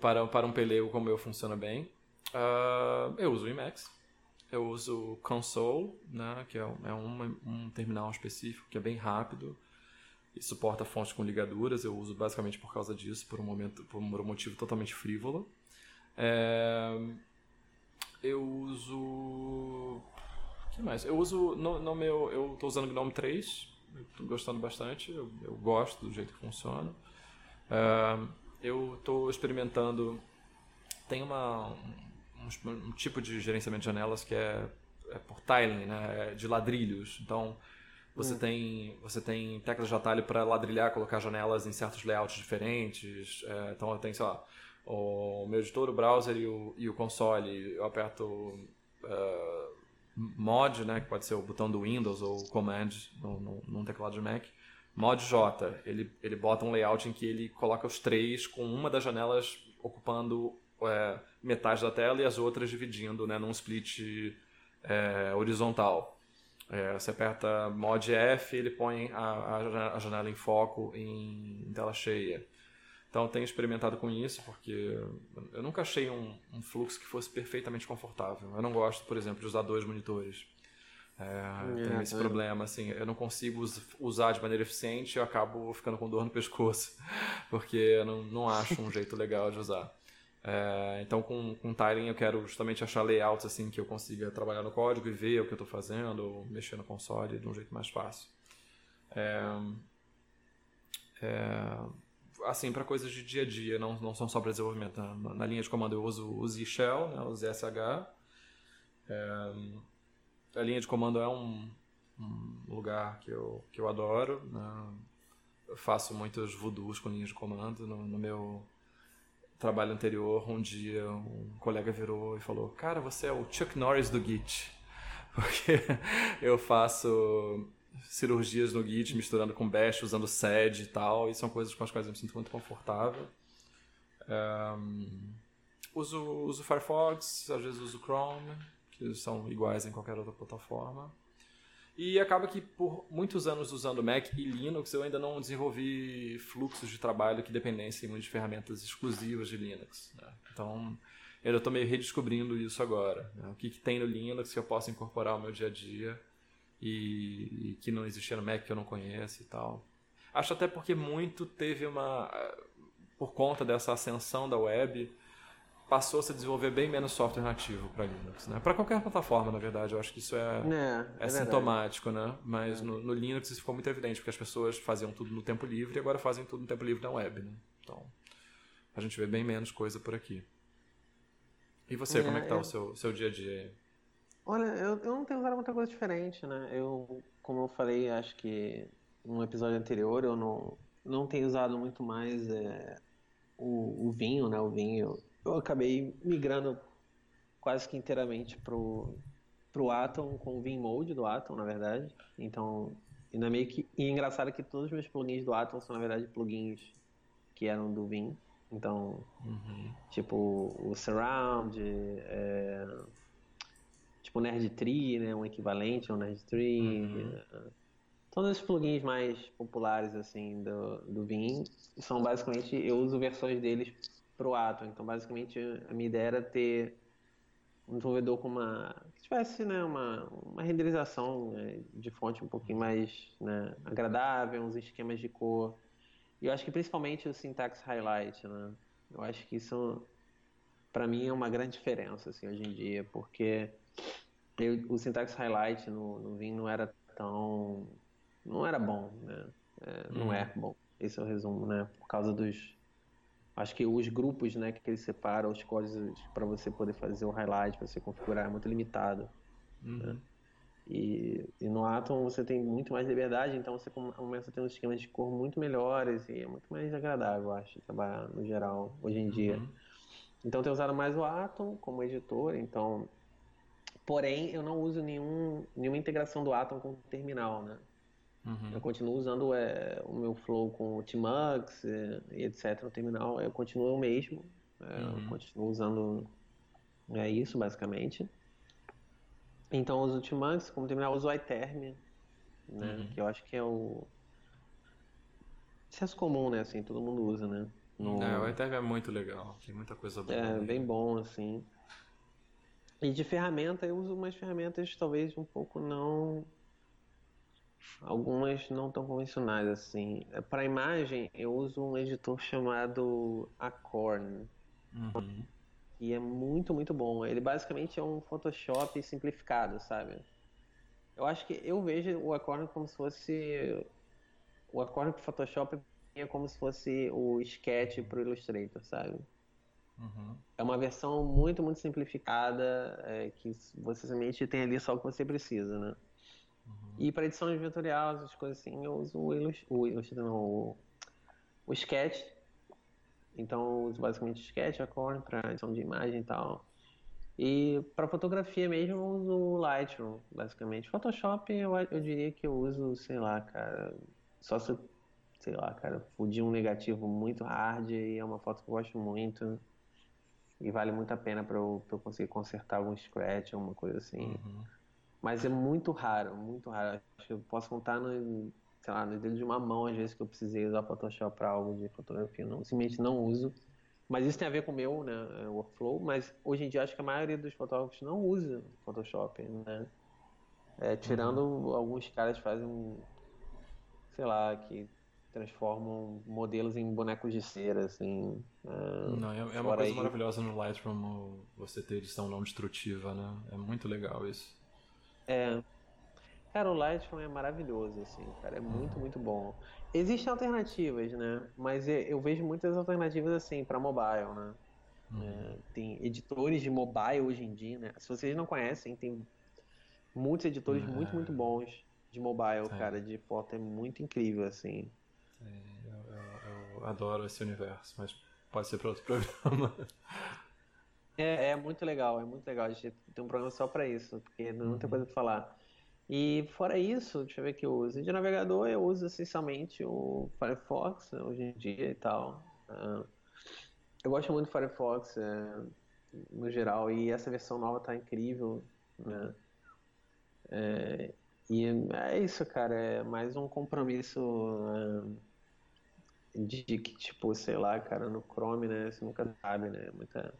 para, para um pelego como eu funciona bem. Uh, eu uso o Emacs. Eu uso o Console, né, que é, um, é um, um terminal específico que é bem rápido e suporta fontes com ligaduras. Eu uso basicamente por causa disso, por um, momento, por um motivo totalmente frívolo. É, eu uso que mais? Eu uso no, no meu. Eu estou usando o Gnome 3, estou gostando bastante, eu, eu, gosto do jeito que funciona. Uh, eu estou experimentando. Tem uma, um, um, tipo de gerenciamento de janelas que é, é por tiling, né? É de ladrilhos. Então. Você, hum. tem, você tem teclas de atalho para ladrilhar, colocar janelas em certos layouts diferentes. É, então eu tenho, sei lá, o meu editor, o browser e o, e o console. Eu aperto uh, mod, né, que pode ser o botão do Windows ou command no, no, num teclado de Mac. Mod J, ele, ele bota um layout em que ele coloca os três com uma das janelas ocupando é, metade da tela e as outras dividindo né, num split é, horizontal. É, você aperta Mod F, ele põe a, a janela em foco em, em tela cheia. Então tenho experimentado com isso porque eu nunca achei um, um, fluxo que fosse perfeitamente confortável. Eu não gosto, por exemplo, de usar dois monitores. É, é, tenho esse problema, assim, eu não consigo usar de maneira eficiente e eu acabo ficando com dor no pescoço, (laughs) porque eu não, não acho um jeito legal de usar. É, então com, com tiling eu quero justamente achar layouts assim que eu consiga trabalhar no código e ver o que eu estou fazendo, ou mexer no console de um jeito mais fácil. É, é, assim, para coisas de dia a dia, não, não são só para desenvolvimento. Na, na, linha de comando eu uso o Z Shell, né, o ZSH. É, a linha de comando é um, um, lugar que eu, que eu adoro. Né? Eu faço muitos voodoos com linhas de comando. No, no, meu trabalho anterior, um dia um colega virou e falou: Cara, você é o Chuck Norris do Git. (laughs) Porque eu faço cirurgias no Git misturando com Bash, usando SED e tal, e são coisas com as quais eu me sinto muito confortável. Um, uso, uso Firefox, às vezes uso Chrome, que são iguais em qualquer outra plataforma. E acaba que por muitos anos usando Mac e Linux, eu ainda não desenvolvi fluxos de trabalho que dependessem muito de ferramentas exclusivas de Linux. Né? Então, eu estou meio redescobrindo isso agora. Né? O que, que tem no Linux que eu posso incorporar ao meu dia a dia e, e que não existia no Mac que eu não conheço e tal. Acho até porque muito teve uma. Por conta dessa ascensão da web, passou a se desenvolver bem menos software nativo para Linux, né? Para qualquer plataforma, na verdade, eu acho que isso é, é, é, é sintomático, né? Mas é. no, no, Linux isso ficou muito evidente, porque as pessoas faziam tudo no tempo livre e agora fazem tudo no tempo livre na web, né? Então, a gente vê bem menos coisa por aqui. E você, como é que tá é, o seu, seu dia a dia? Olha, eu, eu não tenho usado muita coisa diferente, né? Eu, como eu falei, acho que no episódio anterior, eu não, não tenho usado muito mais é, o, o vinho, né? O vinho. Eu acabei migrando quase que inteiramente pro, pro Atom com o Vim Mode do Atom, na verdade. Então, ainda meio que. E é engraçado que todos os meus plugins do Atom são, na verdade, plugins que eram do Vim. Então, uhum. tipo, o Surround, é, tipo Nerd Tree, né, um equivalente ao Nerd Tree. Uhum. Todos os plugins mais populares assim do, do Vim são basicamente eu uso versões deles pro Atom. Então basicamente a minha ideia era ter um desenvolvedor com uma que tivesse né, uma, uma renderização né, de fonte um pouquinho mais né, agradável, uns esquemas de cor. E eu acho que principalmente o syntax highlight, né? Eu acho que isso para mim é uma grande diferença assim hoje em dia, porque eu, o syntax highlight no, no Vim não era tão. não era bom, né? É, não hum. é bom. Esse é o resumo, né? Por causa dos. Acho que os grupos né, que ele separa, os códigos para você poder fazer o highlight, para você configurar, é muito limitado. Uhum. Né? E, e, no Atom você tem muito mais liberdade, então você começa a ter uns esquemas de cor muito melhores e é muito mais agradável, acho, trabalhar no geral, hoje em dia. Uhum. Então, eu tenho usado mais o Atom como editor, então Porém, eu não uso nenhum, nenhuma integração do Atom com o terminal, né? Uhum. Eu continuo usando é, o meu flow com o Tmux e, e etc. no terminal. Eu continuo o mesmo. É, uhum. Eu continuo usando é isso, basicamente. Então, eu uso o Tmux como terminal. Eu uso o iTerm, né? Uhum. Que eu acho que é o... Senso comum, né? Assim, todo mundo usa, né? No... É, o iTerm é muito legal. Tem muita coisa boa. É, bem bom, assim. E de ferramenta, eu uso umas ferramentas talvez um pouco não. Algumas não tão convencionais assim. Para imagem, eu uso um editor chamado Acorn. Uhum. E é muito, muito bom. Ele basicamente é um Photoshop simplificado, sabe? Eu acho que eu vejo o Acorn como se fosse. O Acorn pro Photoshop é como se fosse o Sketch pro Illustrator, sabe? Uhum. É uma versão muito, muito simplificada, é, que você tem ali só o que você precisa, né? Uhum. E para edição de vetorial, essas coisas assim, eu uso o, o, não, o, o Sketch. Então, eu uso basicamente o Sketch, a Corn para edição de imagem e tal. E para fotografia mesmo, eu uso o Lightroom, basicamente. Photoshop, eu, eu diria que eu uso, sei lá, cara, só se, sei lá, cara, fudir um negativo muito hard e é uma foto que eu gosto muito e vale muito a pena para eu, eu, conseguir consertar algum scratch, alguma coisa assim. Uhum. Mas é muito raro, muito raro. Acho que eu posso contar no, sei lá, no dedo de uma mão às vezes que eu precisei usar Photoshop para algo de fotografia. Não, simplesmente não uso. Mas isso tem a ver com o meu né, é, workflow, mas hoje em dia acho que a maioria dos fotógrafos não usa Photoshop, né? É, tirando uhum. alguns caras que fazem, sei lá, que transformam modelos em bonecos de cera, assim. Uh, não, é, é uma coisa aí... maravilhosa no Lightroom você ter edição não destrutiva, né? É muito legal isso. É. Cara, o Lightroom é maravilhoso, assim, cara, é muito, muito bom. Existem alternativas, né? Mas eu vejo muitas alternativas, assim, para mobile, né? Uhum. É, tem editores de mobile hoje em dia, né? Se vocês não conhecem, tem muitos editores muito, muito bons de mobile, é. cara, de foto, é muito incrível, assim. É, eu, eu, eu, adoro esse universo, mas pode ser para outro (laughs) programa. É, é muito legal, é muito legal. A gente tem um programa só para isso, porque não uhum. tem coisa para falar. E fora isso, deixa eu ver o que eu uso. De navegador eu uso essencialmente o Firefox né, hoje em dia e tal. Uh, eu gosto muito do Firefox uh, no geral e essa versão nova tá incrível, né? É, e é isso, cara, é mais um compromisso uh, de que, tipo, sei lá, cara, no Chrome, né? Você nunca sabe, né? Muita...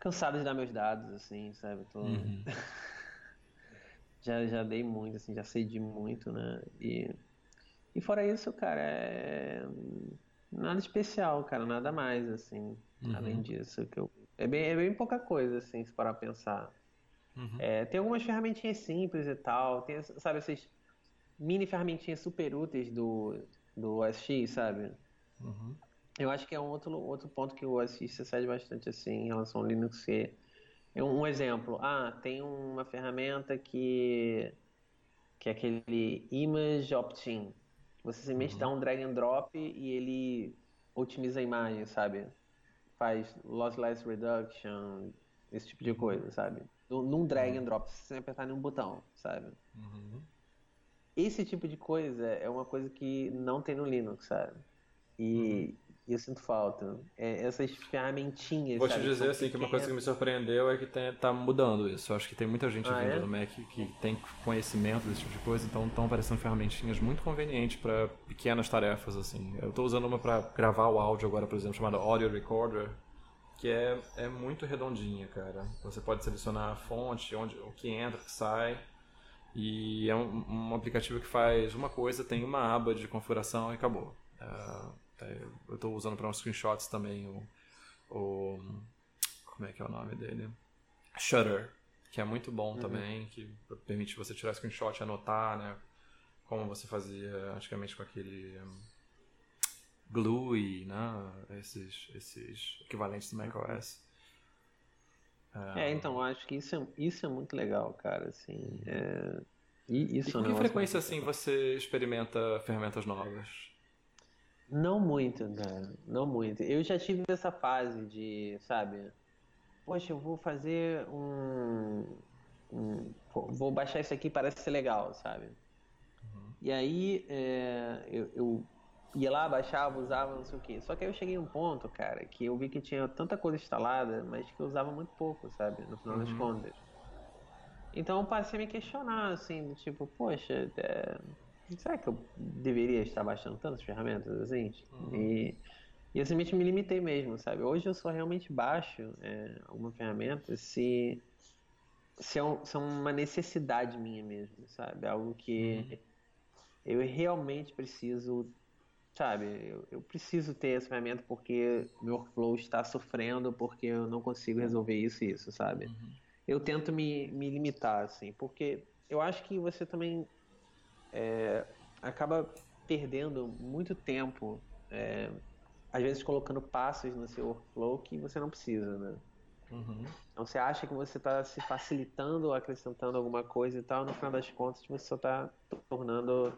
Cansado de dar meus dados, assim, sabe? Tô... Uhum. (laughs) já, já dei muito, assim, já cedi muito, né? E, e fora isso, cara, é nada especial, cara, nada mais, assim, uhum. além disso. que eu... é, bem, é bem pouca coisa, assim, se parar a pensar. Uhum. É, tem algumas ferramentinhas simples e tal, tem, sabe, essas mini ferramentinhas super úteis do, do OSX, sabe? Uhum. Eu acho que é um outro, outro ponto que o se cede bastante, assim, em relação ao Linux, que é um exemplo. Ah, tem uma ferramenta que, que é aquele Image Opt-in. Você simplesmente uhum. dá um drag and drop e ele otimiza a imagem, sabe? Faz lossless reduction, esse tipo de uhum. coisa, sabe? Num drag and uhum. drop, sem apertar nenhum botão, sabe? Uhum. Esse tipo de coisa é uma coisa que não tem no Linux, sabe? E, uhum. Eu sinto falta. É, essas ferramentinhas. Vou sabe, te dizer assim que uma coisa que me surpreendeu é que tem, tá mudando isso. Eu acho que tem muita gente ah, vindo é? do Mac que tem conhecimento desse tipo de coisa, então estão aparecendo ferramentinhas muito convenientes para pequenas tarefas assim. Eu estou usando uma para gravar o áudio agora, por exemplo, chamada Audio Recorder, que é, é muito redondinha, cara. Você pode selecionar a fonte, onde o que entra, o que sai. E é um, um aplicativo que faz uma coisa, tem uma aba de configuração e acabou. Uh, eu estou usando para uns screenshots também o, o. Como é que é o nome dele? Shutter, que é muito bom uhum. também, que permite você tirar screenshot e anotar, né? Como você fazia antigamente com aquele. Um, Glue, né? Esses, esses equivalentes do macOS. É, então, acho que isso é, isso é muito legal, cara, assim, uhum. é... E, isso e com que frequência, assim, você experimenta ferramentas novas? Não muito, cara. Não muito. Eu já tive essa fase de, sabe? Poxa, eu vou fazer um. um vou baixar isso aqui, parece ser legal, sabe? Uhum. E aí é, eu, eu, ia lá, baixava, usava, não sei o quê. Só que aí eu cheguei a um ponto, cara, que eu vi que tinha tanta coisa instalada, mas que eu usava muito pouco, sabe? No final uhum. das contas. Então eu passei a me questionar, assim, do tipo, poxa, é, será que eu deveria estar baixando tantas ferramentas assim? Uhum. E, e eu simplesmente me limitei mesmo, sabe? Hoje eu só realmente baixo é, uma ferramenta se, se, é um, se é uma necessidade minha mesmo, sabe? Algo que uhum. eu realmente preciso, sabe? Eu, eu preciso ter essa ferramenta porque meu workflow está sofrendo, porque eu não consigo resolver isso e isso, sabe? Uhum. Eu tento me, me limitar, assim, porque eu acho que você também é, acaba perdendo muito tempo, é, às vezes colocando passos no seu workflow que você não precisa, né? Uhum. Então você acha que você está se facilitando ou acrescentando alguma coisa e tal, no final das contas você só está tornando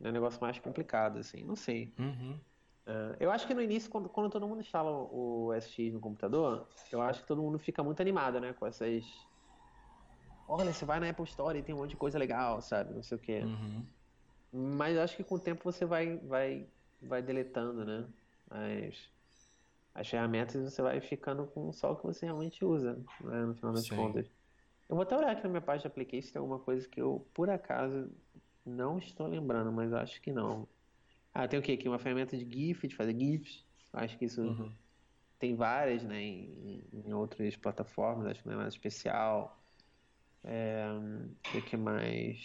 um negócio mais complicado, assim, não sei. Uhum. Uh, eu acho que no início, quando, quando, todo mundo instala o SX no computador, eu acho que todo mundo fica muito animado, né, com essas olha, você vai na Apple Store e tem um monte de coisa legal, sabe? Não sei o quê. Uhum. Mas acho que com o tempo você vai, vai, vai deletando, né? As, as ferramentas e você vai ficando com só o que você realmente usa, né, no final das Sim. contas. Eu vou até olhar aqui na minha página de application se tem alguma coisa que eu, por acaso, não estou lembrando, mas acho que não. Ah, tem o que aqui? Uma ferramenta de GIF, de fazer GIFs. Acho que isso uhum. tem várias, né, em, em, outras plataformas, acho que não é nada especial. É, o que mais?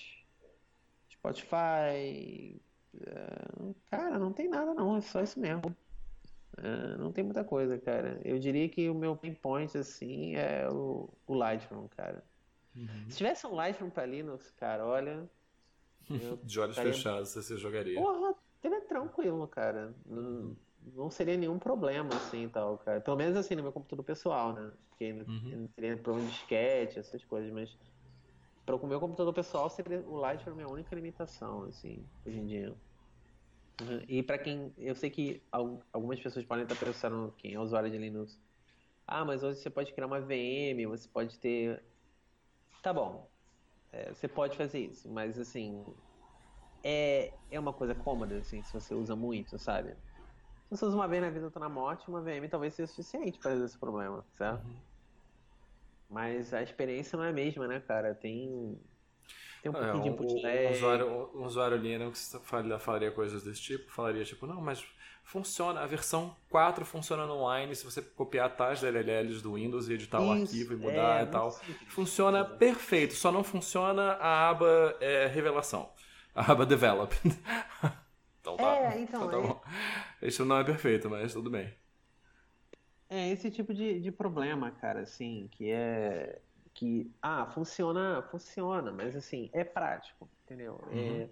Spotify. É, cara, não tem nada não, é só isso mesmo. É, não tem muita coisa, cara. Eu diria que o meu pain point, assim, é o, o Lightroom, cara. Uhum. Se tivesse um Lightroom pra Linux, cara, olha. (laughs) De olhos estaria... fechados, você jogaria. Porra, seria tranquilo, cara. Não, não seria nenhum problema, assim, tal, cara. Pelo menos, assim, no meu computador pessoal, né? Porque uhum. não teria problema de disquete, essas coisas, mas para o meu computador pessoal, seria, o Lightroom é a minha única limitação, assim, hoje em dia. Uhum. E para quem. Eu sei que algumas pessoas podem estar pensando, quem é usuário de Linux, ah, mas hoje você pode criar uma VM, você pode ter. Tá bom, é, você pode fazer isso, mas assim. É, é uma coisa cômoda, assim, se você usa muito, sabe? Usa uma vez na vida, tá na morte, uma VM talvez seja suficiente para resolver esse problema, certo? Uhum. Mas a experiência não é a mesma, né, cara? Tem, tem um é, pouquinho de input lag. O usuário, o usuário Linux falaria coisas desse tipo, falaria tipo, não, mas funciona, a versão 4 funciona no online se você copiar tais DLLs do Windows e editar o arquivo e mudar é, e tal. Funciona perfeito, só não funciona a aba é, revelação, a aba develop. (laughs) então tá, é, então, então tá é. Isso não é perfeito, mas tudo bem. É esse tipo de, de problema, cara, assim, que é que ah, funciona, funciona, mas assim, é prático, entendeu? É, uhum. É,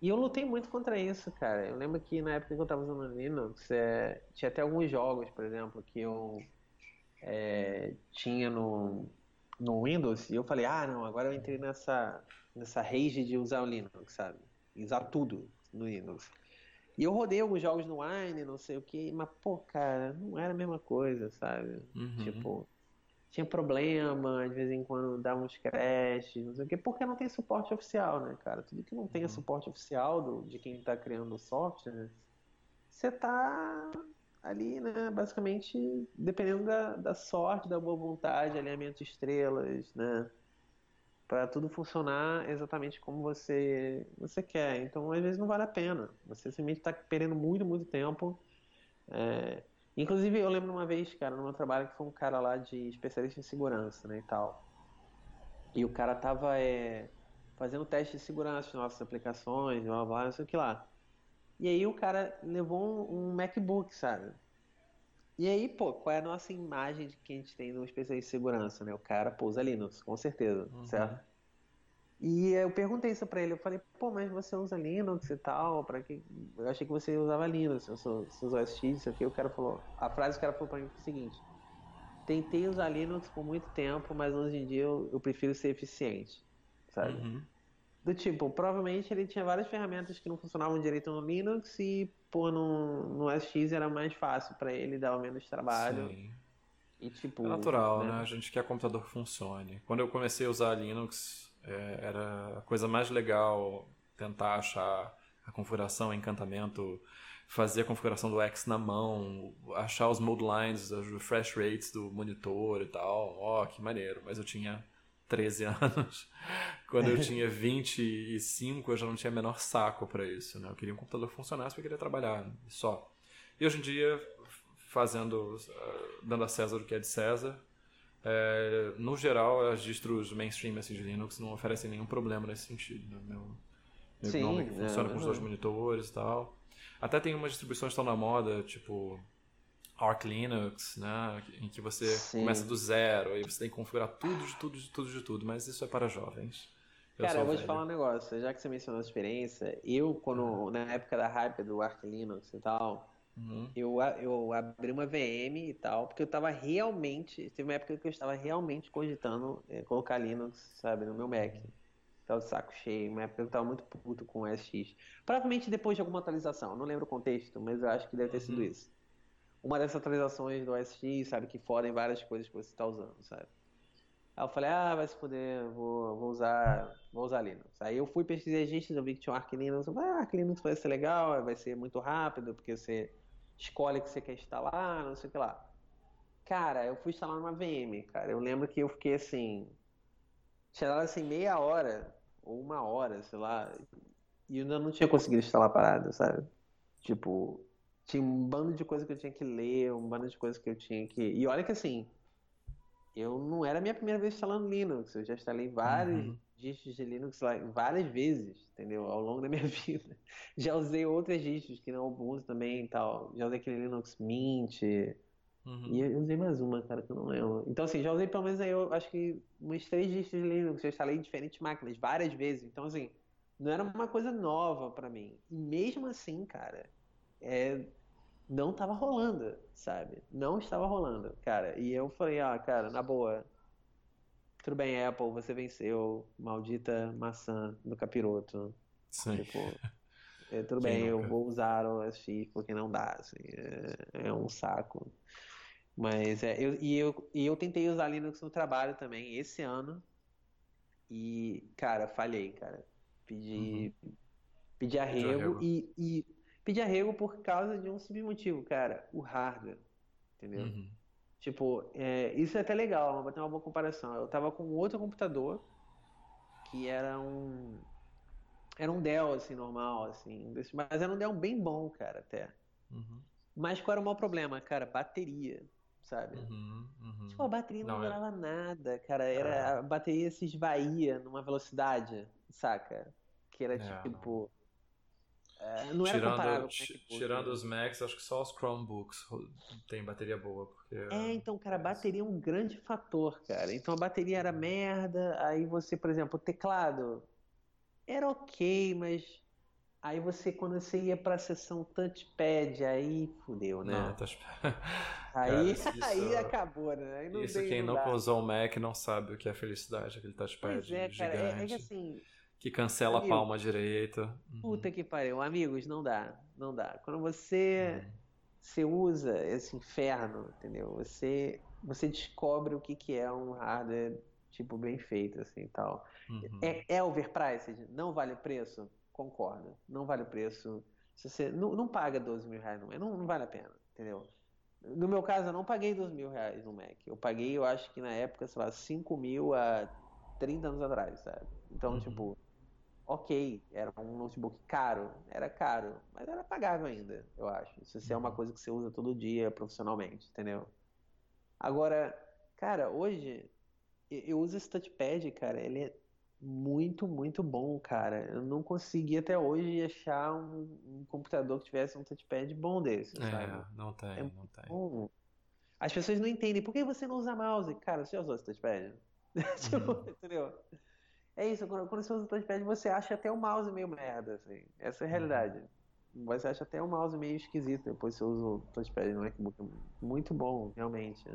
e eu lutei muito contra isso, cara. Eu lembro que na época que eu tava usando Linux, é, tinha até alguns jogos, por exemplo, que eu é, tinha no, no Windows e eu falei, ah, não, agora eu entrei nessa, nessa rage de usar o Linux, sabe? Usar tudo no Linux. E eu rodei alguns jogos no Wine, não sei o que, mas, pô, cara, não era a mesma coisa, sabe? Uhum. Tipo, tinha problema, de vez em quando dava uns crashes, não sei o que, porque não tem suporte oficial, né, cara? Tudo que não tenha uhum. suporte oficial do, de quem tá criando o software, você tá ali, né, basicamente dependendo da, da sorte, da boa vontade, alinhamento de estrelas, né? Para tudo funcionar exatamente como você você quer. Então, às vezes não vale a pena. Você simplesmente está perdendo muito, muito tempo. É... Inclusive, eu lembro uma vez, cara, no meu trabalho, que foi um cara lá de especialista em segurança, né, e tal. E o cara tava é, fazendo teste de segurança de nossas aplicações, blá, blá, não sei o que lá. E aí o cara levou um, um MacBook, sabe? E aí, pô, qual é a nossa imagem de que a gente tem no especialista de segurança, né? O cara pousa Linux, com certeza, uhum. certo? E eu perguntei isso pra ele, eu falei, pô, mas você usa Linux e tal, para que... Eu achei que você usava Linux, você usa OS X, isso aqui, o cara falou... A frase que o cara falou pra mim foi o seguinte, tentei usar Linux por muito tempo, mas hoje em dia eu, eu prefiro ser eficiente, sabe? Uhum. Do tipo, provavelmente ele tinha várias ferramentas que não funcionavam direito no Linux e pô no, no SX era mais fácil para ele, dava menos trabalho. Sim. E, tipo, é natural, né? né? A gente quer computador que funcione. Quando eu comecei a usar Linux, é, era a coisa mais legal tentar achar a configuração, encantamento, fazer a configuração do X na mão, achar os mode lines, os refresh rates do monitor e tal. Ó, oh, que maneiro. Mas eu tinha 13 (laughs) anos. Quando eu tinha 25, eu já não tinha menor saco para isso. Né? Eu queria um computador que funcionasse porque eu queria trabalhar só. E hoje em dia, fazendo, uh, dando a César o que é de César, é, no geral, as distros mainstream assim, de Linux não oferecem nenhum problema nesse sentido. Né? Meu, meu Sim, é, funciona é, com os dois monitores e tal. Até tem umas distribuições que estão na moda, tipo Arch Linux, né, em que você Sim. começa do zero e você tem que configurar tudo de tudo de tudo de tudo, mas isso é para jovens. Eu Cara, eu vou velho. te falar um negócio, já que você mencionou a experiência, eu quando uhum. na época da hype do Arch Linux e tal, uhum. eu, eu abri uma VM e tal, porque eu estava realmente, teve uma época que eu estava realmente cogitando é, colocar Linux, sabe, no meu Mac. Tava de saco cheio, uma época eu estava muito puto com o SX. Provavelmente depois de alguma atualização, não lembro o contexto, mas eu acho que deve ter sido uhum. isso uma dessas atualizações do OS sabe, que fodem várias coisas que você está usando, sabe? Aí eu falei, ah, vai se poder, vou, vou usar, vou usar Linux. Aí eu fui pesquisar registros, eu vi que tinha um Arch Linux, eu falei, ah, Arch Linux vai ser legal, vai ser muito rápido, porque você escolhe que você quer instalar, não sei o que lá. Cara, eu fui instalar numa VM, cara. Eu lembro que eu fiquei assim. Tinha dado assim meia hora, ou uma hora, sei lá. E ainda não tinha conseguido instalar a parada, sabe? Tipo, tinha um bando de coisa que eu tinha que ler, um bando de coisa que eu tinha que. E olha que assim, eu não era a minha primeira vez instalando Linux, eu já instalei vários uhum. distros de Linux lá, várias vezes, entendeu? Ao longo da (laughs) minha vida. Já usei outras distros que não Ubuntu também e tal. Já usei aquele Linux Mint. Uhum. E eu usei mais uma, cara, que eu não lembro. Então, assim, já usei pelo menos aí, eu acho que umas três distros de Linux. Eu instalei em diferentes máquinas, várias vezes. Então, assim, não era uma coisa nova para mim. E mesmo assim, cara, é, não estava rolando, sabe? Não estava rolando, cara. E eu falei, ah, cara, na boa. Tudo bem, Apple, você venceu. Maldita maçã do capiroto. Sim. Tipo, é, tudo Quem bem, nunca? eu vou usar o SX porque não dá, assim. É, é um saco. Mas é, eu, e, eu, e eu tentei usar Linux no trabalho também esse ano. E, cara, falhei, cara. Pedi, uhum. pedi arrego, arrego. E, e Pedi arrego por causa de um simples motivo, cara. O hardware. Entendeu? Uhum. Tipo, é, isso é até legal, vou ter uma boa comparação. Eu tava com outro computador que era um. Era um Dell, assim, normal, assim. Mas era um Dell bem bom, cara, até. Uhum. Mas qual era o maior problema, cara? Bateria, sabe? Uhum, uhum. Tipo, a bateria não, não é. durava nada, cara. Era, é. A bateria se esvaía numa velocidade, saca? Que era é, tipo. Não é, não era tirando, comparável com Tirando os Macs, acho que só os Chromebooks tem bateria boa. Porque... É, então, cara, a bateria é um grande fator, cara. Então a bateria era merda, aí você, por exemplo, o teclado era ok, mas aí você, quando você ia pra sessão touchpad, aí fudeu, né? Não, touchpad. (laughs) Aí, cara, (laughs) isso, aí acabou, né? isso quem não usou o Mac não sabe o que é felicidade, aquele touchpad pois é, cara, gigante. É, é que assim que cancela Amigo, a palma direita. Uhum. Puta que pariu. Amigos, não dá. Não dá. Quando você, uhum. você usa esse inferno, entendeu? Você, você descobre o que, que é um hardware, tipo, bem feito, assim, tal. Uhum. É, é overpriced? Não vale o preço? Concordo. Não vale o preço. Se você não, não paga 12 mil reais, não, não, não vale a pena, entendeu? No meu caso, eu não paguei 12 mil reais no Mac. Eu paguei, eu acho que na época, sei lá, 5 mil a 30 anos atrás, sabe? Então, uhum. tipo, ok, era um notebook caro, era caro, mas era pagável ainda, eu acho. Se é uma uhum. coisa que você usa todo dia profissionalmente, entendeu? Agora, cara, hoje eu uso esse touchpad, cara, ele é muito, muito bom, cara. Eu não consegui até hoje achar um, um computador que tivesse um touchpad bom desse, é, sabe? não tem, é não tem. Bom. As pessoas não entendem, por que você não usa mouse? Cara, você já usou esse touchpad? (laughs) tipo, uhum. entendeu? É isso, quando, quando você usa o touchpad, você acha até o mouse meio merda, assim. Essa é a realidade. Você acha até o mouse meio esquisito depois você usa o touchpad no MacBook. Muito bom, realmente.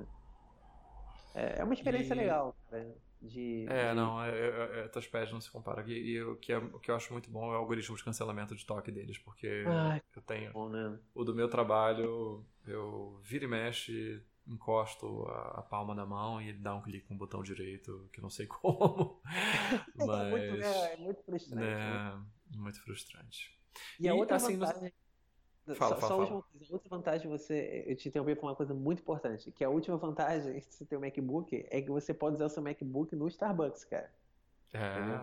É, é uma experiência e... legal, cara. De, é, de... não, é, é, é, touchpad não se compara. E, e o, que é, o que eu acho muito bom é o algoritmo de cancelamento de toque deles, porque Ai, eu tenho. Bom, né? O do meu trabalho, eu vira e mexe, encosto a, a, palma na mão e ele dá um clique com o botão direito, que não sei (laughs) como. Mas, é, muito, é, é muito frustrante. É, né? muito frustrante. E, e a outra assim, vantagem. Fala, só, fala, só a última coisa. A outra vantagem você. Eu te interrompi para uma coisa muito importante. Que a última vantagem de você ter um MacBook é que você pode usar o seu MacBook no Starbucks, cara. É, entendeu?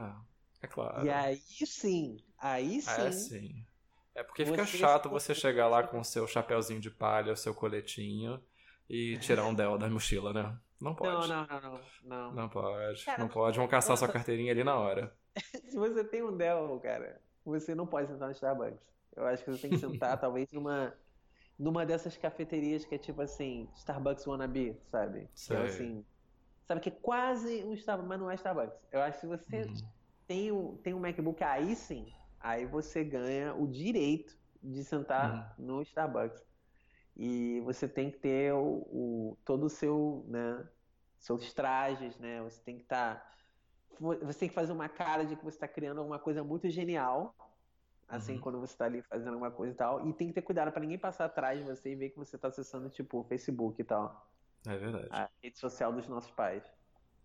é claro. E aí sim, aí sim. É sim. É porque fica chato você chegar lá com o seu chapéuzinho de palha, o seu coletinho e tirar um Dell da mochila, né? Não pode. Não, não, não, não. Não, pode. Cara, não pode. Vão caçar sua carteirinha ali na hora. (laughs) Se você tem um Dell, cara, você não pode sentar no Starbucks. Eu acho que você tem que sentar, (laughs) talvez, numa, numa dessas cafeterias que é tipo assim, Starbucks wannabe, sabe? Sei. Então, assim, sabe que é quase um Starbucks, mas não é Starbucks. Eu acho que se você uhum. tem, um, tem um MacBook aí sim, aí você ganha o direito de sentar uhum. no Starbucks e você tem que ter o, o todo o seu, né, seus trajes, né? Você tem que estar, tá, você tem que fazer uma cara de que você está criando alguma coisa muito genial, assim uhum. quando você está ali fazendo alguma coisa e tal, e tem que ter cuidado para ninguém passar atrás de você e ver que você está acessando tipo o Facebook e tal. É verdade. A rede social dos nossos pais.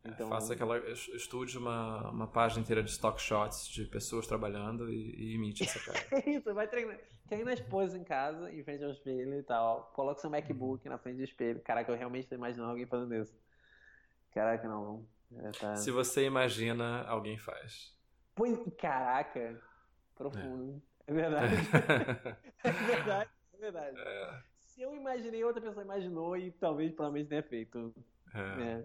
Então, Faça aquela. Estude uma, uma página inteira de stock shots de pessoas trabalhando e, e imite essa cara. É (laughs) isso, vai treinar. Treina as poses em casa, em frente ao espelho e tal. Coloca seu MacBook na frente do espelho. Caraca, eu realmente tô imaginando alguém fazendo isso. Caraca, não. É, tá... Se você imagina, alguém faz. Pois, caraca, profundo. É, (laughs) é verdade. é verdade, é (laughs) verdade. É. Se eu imaginei, outra pessoa imaginou e talvez provavelmente tenha feito. É.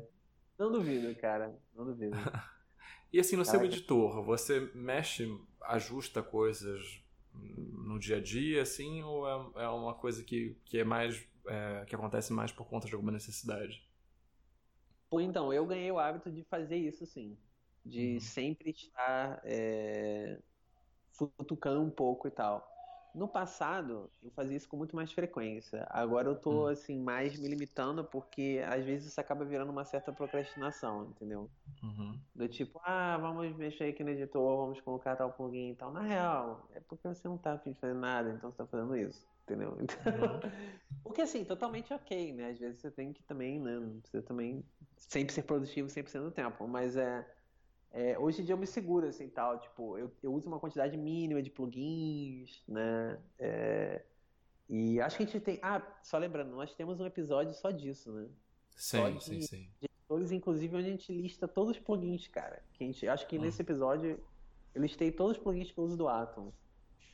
Não duvido, cara. Não duvido. (laughs) e assim, no Caraca. seu editor, você mexe, ajusta coisas no dia a dia, assim, ou é, é uma coisa que, que é mais. É, que acontece mais por conta de alguma necessidade? Pô, então, eu ganhei o hábito de fazer isso, sim. De uhum. sempre estar é, futucando um pouco e tal. No passado, eu fazia isso com muito mais frequência. Agora eu tô, hum. assim, mais me limitando porque às vezes isso acaba virando uma certa procrastinação, entendeu? Uhum. Do tipo, ah, vamos mexer aqui no editor, vamos colocar tal plugin e tal. Na real, é porque você não tá afim de fazer nada, então você tá fazendo isso, entendeu? (laughs) Então, uhum. porque assim, totalmente ok, né? Às vezes você tem que também, né? Não precisa também sempre ser produtivo 100% do tempo, mas é é, hoje em dia eu me seguro, assim, tal, tipo, eu, eu uso uma quantidade mínima de plugins, né, é, e acho que a gente tem, ah, só lembrando, nós temos um episódio só disso, né, sim, de, sim, sim. De editores, inclusive, onde a gente lista todos os plugins, cara, que a gente, acho que hum. nesse episódio eu listei todos os plugins que eu uso do Atom,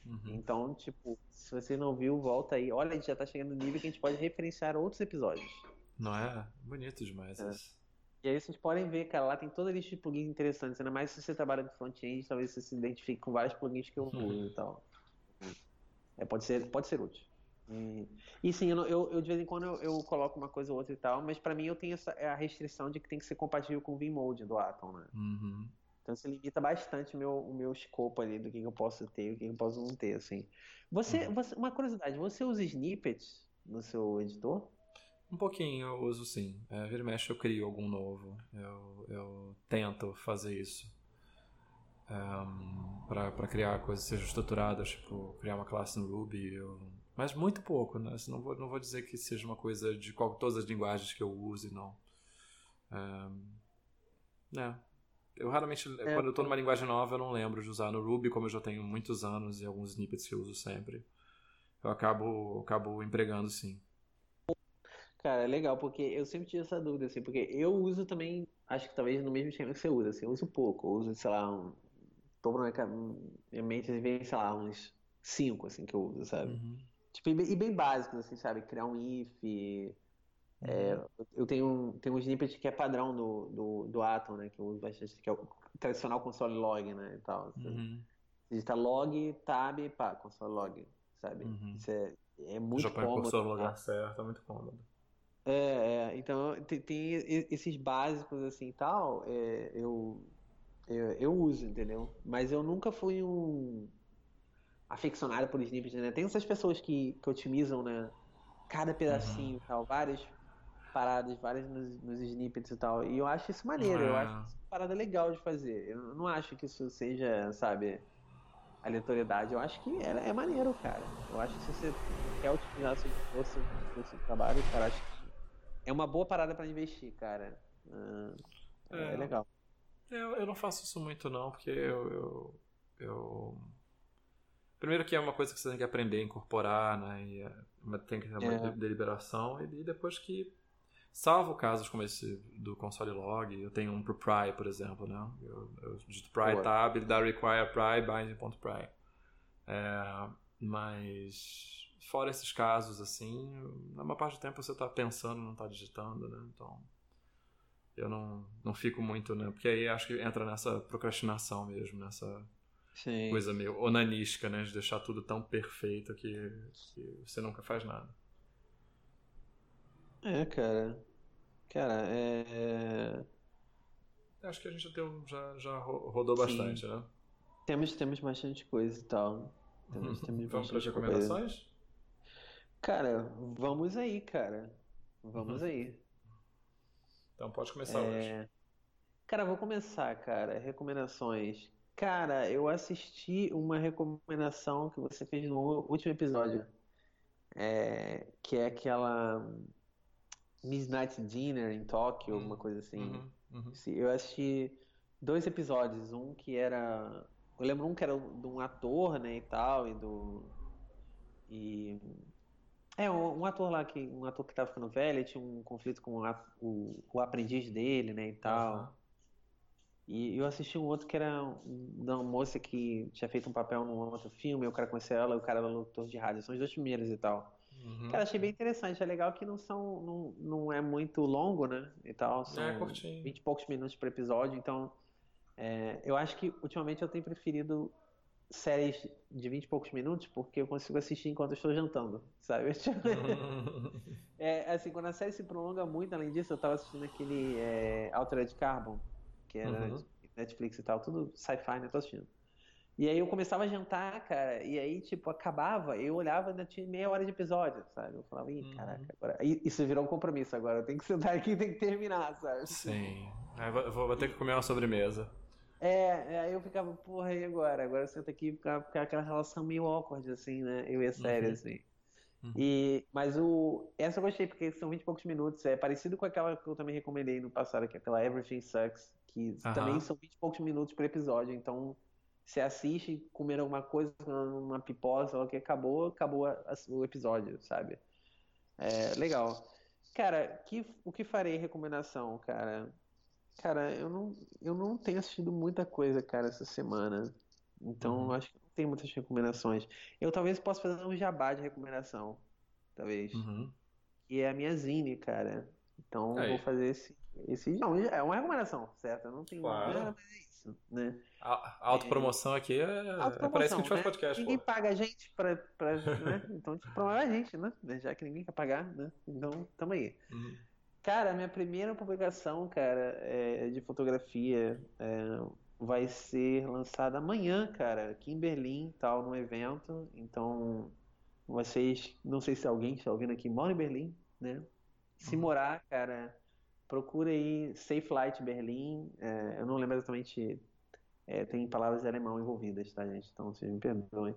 uhum. então, tipo, se você não viu, volta aí, olha, a gente já tá chegando no nível que a gente pode referenciar outros episódios. Não é? Bonito demais é. isso. E aí vocês podem ver, cara, lá tem toda a lista de plugins interessantes. Ainda mais se você trabalha com front-end, talvez você se identifique com vários plugins que eu uso uhum. e tal. É, pode, ser, pode ser útil. E, e sim, eu, eu, eu, de vez em quando eu, eu, coloco uma coisa ou outra e tal, mas para mim eu tenho essa, é a restrição de que tem que ser compatível com o Vmode do Atom, né? Uhum. Então isso limita bastante o meu, o meu escopo ali do que eu posso ter e o que eu posso não ter, assim. Você, uhum. você, uma curiosidade, você usa snippets no seu editor? Um pouquinho eu uso sim. É, vira e mexe eu crio algum novo. Eu, eu tento fazer isso. Um, para criar coisas sejam estruturadas, tipo, criar uma classe no Ruby. Eu... Mas muito pouco, né? Não vou, não vou dizer que seja uma coisa de qual, todas as linguagens que eu use, não. Um, é. Eu raramente, é, quando eu estou numa linguagem nova, eu não lembro de usar no Ruby, como eu já tenho muitos anos e alguns snippets que eu uso sempre. Eu acabo, acabo empregando sim. Cara, é legal, porque eu sempre tive essa dúvida, assim, porque eu uso também, acho que talvez no mesmo esquema que você usa, assim, eu uso pouco, eu uso, sei lá, um, tô na minha mente vem, sei lá, uns cinco, assim, que eu uso, sabe? Uhum. Tipo, e bem, e bem básicos, assim, sabe? Criar um if, é, uhum. eu tenho, tenho um snippet que é padrão do, do, do Atom, né, que eu uso bastante, que é o tradicional console log, né, e tal. Assim. Uhum. Digita log, tab, pá, console log, sabe? Uhum. Isso é, é muito Já põe cômodo. Já põe o cursor no lugar certo, é muito cômodo. É, é, então tem, tem, esses básicos assim tal, é, eu, eu, eu uso, entendeu? Mas eu nunca fui um aficionado por snippets, né? Tem essas pessoas que, que otimizam, né? Cada pedacinho uhum. tal, várias paradas, várias nos, nos, snippets e tal. E eu acho isso maneiro, eu acho isso uma parada legal de fazer. Eu não acho que isso seja, sabe, aleatoriedade. Eu acho que é, é maneiro, cara. Eu acho que se você quer otimizar seu, seu, seu trabalho, cara, acho que é uma boa parada para investir, cara. Uh, é, é, legal. Eu, eu não faço isso muito, não, porque eu, eu, eu, Primeiro que é uma coisa que você tem que aprender a incorporar, né? E é, tem que ter uma é. deliberação. E depois que. Salvo casos como esse do console log, eu tenho um pro pry, por exemplo, né? Eu, eu digito pry tab, ele dá require pry binding.pry. É, mas fora esses casos, assim, na maior parte do tempo você está pensando, não está digitando, né? Então, eu não, não fico muito, né? Porque aí acho que entra nessa procrastinação mesmo, nessa Sim. coisa meio onanística, né? De deixar tudo tão perfeito que, que você nunca faz nada. É, cara. Cara, é. Acho que a gente já, deu, já, já rodou Sim. bastante, né? Temos, temos bastante coisa e tal. Temos, (laughs) temos Vamos para as recomendações? Coisa. Cara, vamos aí, cara. Vamos uhum. aí. Então pode começar é... hoje. Cara, vou começar, cara. Recomendações. Cara, eu assisti uma recomendação que você fez no último episódio. É... Que é aquela Midnight Dinner em Tóquio, alguma uhum. coisa assim. Uhum. Uhum. Eu assisti dois episódios. Um que era. Eu lembro um que era de um ator, né, e tal, e do. E. É, um, ator lá, que, um ator que tava ficando velho, ele tinha um conflito com a, o, o aprendiz dele, né, e tal. Uhum. E eu assisti um outro que era uma moça que tinha feito um papel num outro filme, eu cara conhecia ela, e o cara era locutor de rádio. São os dois primeiros e tal. Uhum. Cara, achei bem interessante. É legal que não são. Não, não é muito longo, né? E tal. São é, curtinho. 20 e poucos minutos por episódio. Então, é, eu acho que ultimamente eu tenho preferido séries de 20 e poucos minutos porque eu consigo assistir enquanto eu estou jantando, sabe? (laughs) é, assim, quando a série se prolonga muito, além disso, eu estava assistindo aquele é, Altered Carbon, que era uhum. Netflix e tal, tudo sci-fi, né? Tô assistindo. E aí eu começava a jantar, cara, e aí, tipo, acabava, eu olhava ainda tinha meia hora de episódio, sabe? Eu falava, ih, uhum. caraca, agora. Isso virou um compromisso agora, eu tenho que (laughs) sentar aqui e tem que terminar, sabe? Sim. Eu vou, vou ter que comer uma sobremesa. É, aí eu ficava, porra, e agora? Agora eu sento aqui e fica, fica aquela relação meio awkward, assim, né? Eu e a série, uhum. assim. Uhum. E, mas o. Essa eu gostei, porque são 20 e poucos minutos. É parecido com aquela que eu também recomendei no passado, que é aquela Everything Sucks, que uhum. também são 20 e poucos minutos por episódio. Então, você assiste comer alguma coisa, uma pipoca, o que acabou, acabou a, a, o episódio, sabe? É, legal. Cara, que, o que farei recomendação, cara? Cara, eu não, eu não tenho assistido muita coisa, cara, essa semana. Então, uhum. acho que não tem muitas recomendações. Eu talvez possa fazer um jabá de recomendação. Talvez. Uhum. Que é a minha zine, cara. Então, Aí. vou fazer esse, esse. Não, é uma recomendação, certo? Eu não tenho. Claro. Nada, mas é isso, né? A, autopromoção aqui é, autopromoção, é para isso que a gente faz né? podcast. Ninguém pô. paga a gente pra. pra (laughs) né? Então, tipo, promove a gente, né? Já que ninguém quer pagar, né? Então, tamo aí. Uhum. Cara, minha primeira publicação, cara, é de fotografia é, vai ser lançada amanhã, cara, aqui em Berlim, tal, num evento. Então, vocês, não sei se alguém está ouvindo aqui mora em Berlim, né? Se uhum. morar, cara, procura aí Safe Light Berlim. É, eu não lembro exatamente é, tem palavras de alemão envolvidas, tá, gente? Então vocês me perdoem.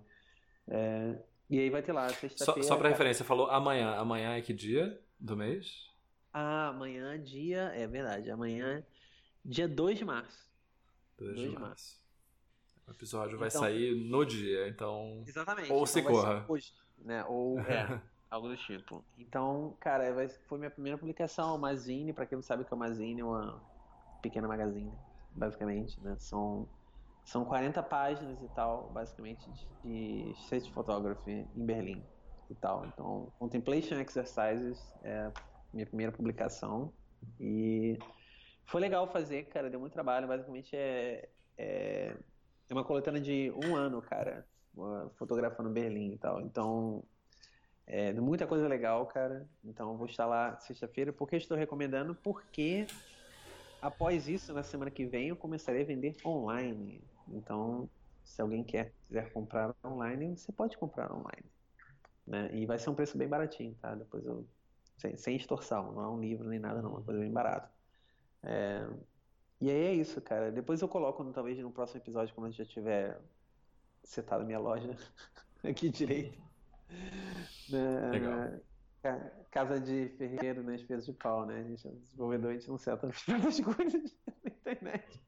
É, e aí vai ter lá, sexta-feira. Só, só pra referência, você falou amanhã. Amanhã é que dia do mês? Ah, amanhã dia. É verdade, amanhã dia 2 de março. 2 de, de março. O episódio vai então, sair no dia, então. Exatamente. Ou então se corra. Hoje, né? Ou (laughs) é, algo do tipo. Então, cara, foi minha primeira publicação, Mazine, pra quem não sabe o que é o Mazine, é uma pequena magazine basicamente, né? São, são 40 páginas e tal, basicamente, de street photography em Berlim e tal. Então, Contemplation Exercises é minha primeira publicação e foi legal fazer, cara, deu muito trabalho. Basicamente é, é, é uma coletânea de um ano, cara, fotografando Berlim e tal. Então, é, muita coisa legal, cara. Então, vou estar lá sexta-feira. Por que estou recomendando? Porque após isso, na semana que vem, eu começarei a vender online. Então, se alguém quer quiser comprar online, você pode comprar online. Né? E vai ser um preço bem baratinho, tá? Depois eu. Sem, sem extorsão, não é um livro nem nada, não, é uma coisa bem barata. É... E aí é isso, cara. Depois eu coloco, talvez no próximo episódio, quando eu já tiver setado minha loja (laughs) aqui direito. Né? Legal casa de ferreiro, né? Espeso de pau, né? A gente é desenvolvedor, a gente não seta (laughs) as coisas na internet.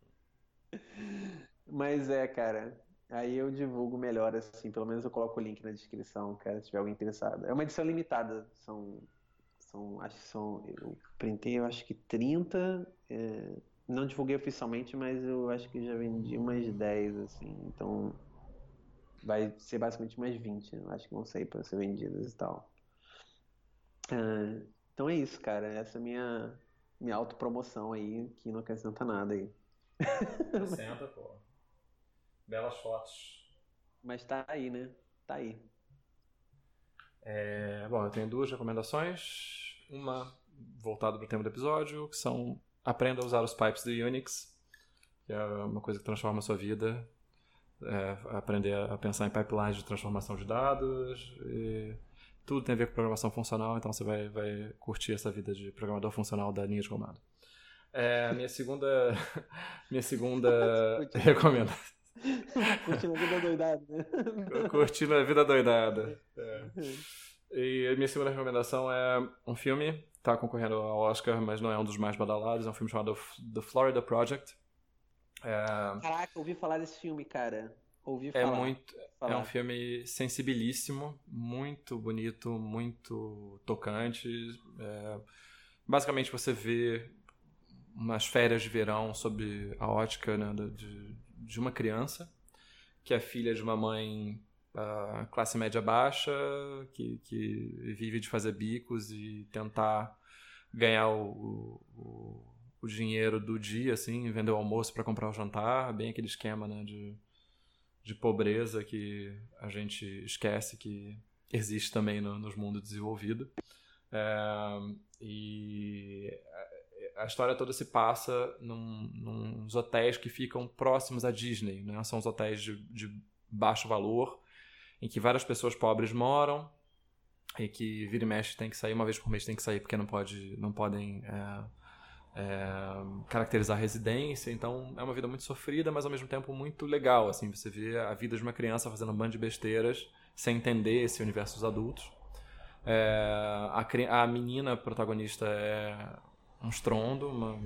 Mas é, cara. Aí eu divulgo melhor, assim, pelo menos eu coloco o link na descrição, cara, se tiver alguém interessado. É uma edição limitada, são. São acho que são. Eu printei, eu acho que 30. É, não divulguei oficialmente, mas eu acho que já vendi umas 10, assim, então. Vai ser basicamente umas 20, eu acho que vão sair para ser vendidas e tal. É, então é isso, cara. Essa é a minha, minha autopromoção aí, que não acrescenta nada aí. (laughs) Acrescenta, pô. Belas fotos. Mas tá aí, né? Tá aí. É, bom, eu tenho duas recomendações. Uma voltada para o tema do episódio, que são aprenda a usar os pipes do Unix, que é uma coisa que transforma a sua vida. É, aprender a pensar em pipelines de transformação de dados e tudo tem a ver com programação funcional, então você vai, vai curtir essa vida de programador funcional da linha de comando. É, minha segunda, (laughs) minha segunda (laughs) recomendação. Curtindo a vida doidada, né? (laughs) Curtindo a vida doidada. É. E a minha segunda recomendação é um filme, tá concorrendo ao Oscar, mas não é um dos mais badalados. É um filme chamado The Florida Project. É... Caraca, ouvi falar desse filme, cara. Ouvi é falar. Muito, falar. É um filme sensibilíssimo, muito bonito, muito tocante. É... Basicamente, você vê umas férias de verão sob a ótica né, de, de uma criança que é filha de uma mãe uh, classe média baixa, que, que vive de fazer bicos e tentar ganhar o, o, o dinheiro do dia, assim, vender o almoço para comprar o jantar, bem aquele esquema né, de, de pobreza que a gente esquece que existe também no, nos mundos desenvolvidos. É, e a história toda se passa num, nos hotéis que ficam próximos à Disney. Né? São os hotéis de, de baixo valor, em que várias pessoas pobres moram e que vira e mexe tem que sair uma vez por mês tem que sair porque não pode não podem é, é, caracterizar residência. Então é uma vida muito sofrida mas ao mesmo tempo muito legal assim. Você vê a vida de uma criança fazendo um bando de besteiras sem entender esse universo dos adultos. É, a, a menina protagonista é um estrondo uma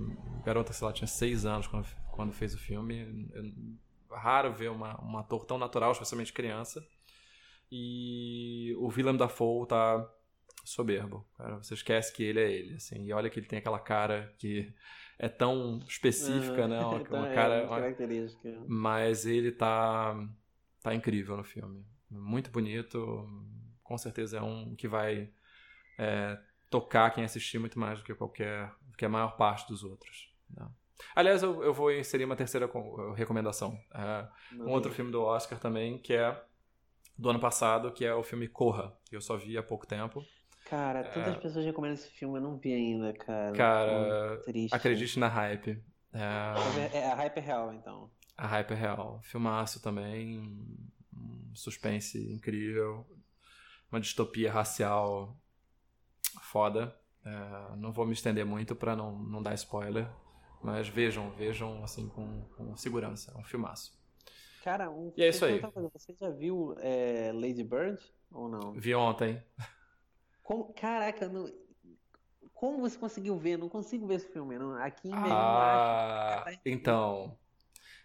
garota sei lá tinha seis anos quando, quando fez o filme. É raro ver uma, um ator tão natural especialmente criança e o Willem Dafoe tá soberbo. Cara, você esquece que ele é ele, assim. E olha que ele tem aquela cara que é tão específica, né? Uma, (laughs) então uma é cara, característica. Mas ele tá tá incrível no filme. Muito bonito. Com certeza é um que vai é, tocar quem assistir muito mais do que qualquer, do que a maior parte dos outros. Né? Aliás, eu, eu vou inserir uma terceira recomendação. É, um outro filme do Oscar também, que é do ano passado, que é o filme Corra, que eu só vi há pouco tempo. Cara, todas é... as pessoas recomendam esse filme, eu não vi ainda, cara. Cara, acredite na hype. É... é a hype é real, então. A hype é real. Filmaço também, um suspense incrível, uma distopia racial foda. É, não vou me estender muito para não, não dar spoiler, mas vejam, vejam assim com, com segurança. É um filmaço. Cara, um, e é isso aí. Você já viu é, Lady Bird ou não? Vi ontem. Como, caraca, não, como você conseguiu ver? Não consigo ver esse filme. Não. Aqui em Ah, acho, então.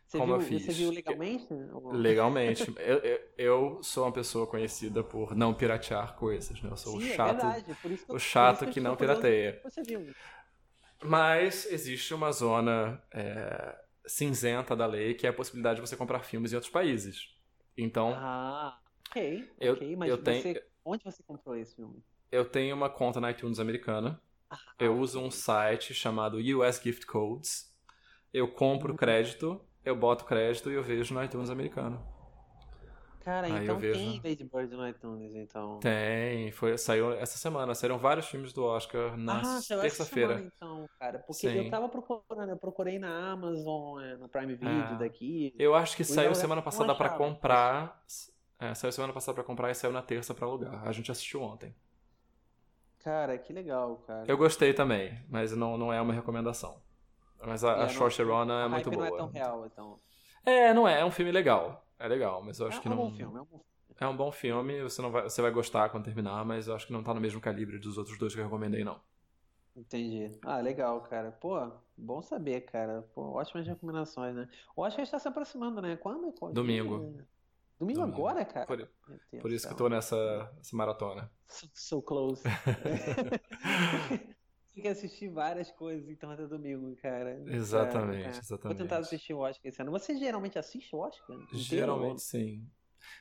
Você como viu, eu fiz? Você viu legalmente? Legalmente. eu, eu, eu, sou uma pessoa conhecida por não piratear coisas, né? Eu sou Sim, o chato, é que, o chato que, que não pirateia. Você viu. Mas existe uma zona é, cinzenta da lei, que é a possibilidade de você comprar filmes em outros países. Então. Ah, ok. Eu, ok, mas eu você, tenho, onde você comprou esse filme? Eu tenho uma conta na iTunes americana. Ah, eu uso um site chamado US Gift Codes. Eu compro uhum. crédito, eu boto crédito e eu vejo no iTunes americano. Cara, Aí então tem Lady Bird no iTunes, então. Tem, foi, saiu essa semana. Saíram vários filmes do Oscar na ah, terça-feira. então, cara. Porque Sim. eu tava procurando, eu procurei na Amazon, é, no Prime Video é. daqui. Eu acho que saiu semana passada para comprar. É, saiu semana passada para comprar e saiu na terça para alugar. A gente assistiu ontem. Cara, que legal, cara. Eu gostei também, mas não, não é uma recomendação. Mas a, a Saoirse Ronan é muito boa. não é tão real, então. É, não é. É um filme legal. É legal, mas eu acho é, que é não. Um bom filme, é um bom filme. É um bom filme, você, não vai, você vai gostar quando terminar, mas eu acho que não tá no mesmo calibre dos outros dois que eu recomendei, não. Entendi. Ah, legal, cara. Pô, bom saber, cara. Pô, ótimas recomendações, né? O Oscar está se aproximando, né? Quando? Quando? Domingo. Domingo. Domingo agora, cara? Por, por isso que eu tô nessa, nessa maratona. (laughs) So, so close. (laughs) Tem que assistir várias coisas, então, até domingo, cara. Exatamente, é, é. exatamente. Vou tentar assistir o Oscar esse ano. Você geralmente assiste o Oscar? Inteiro? Geralmente, sim.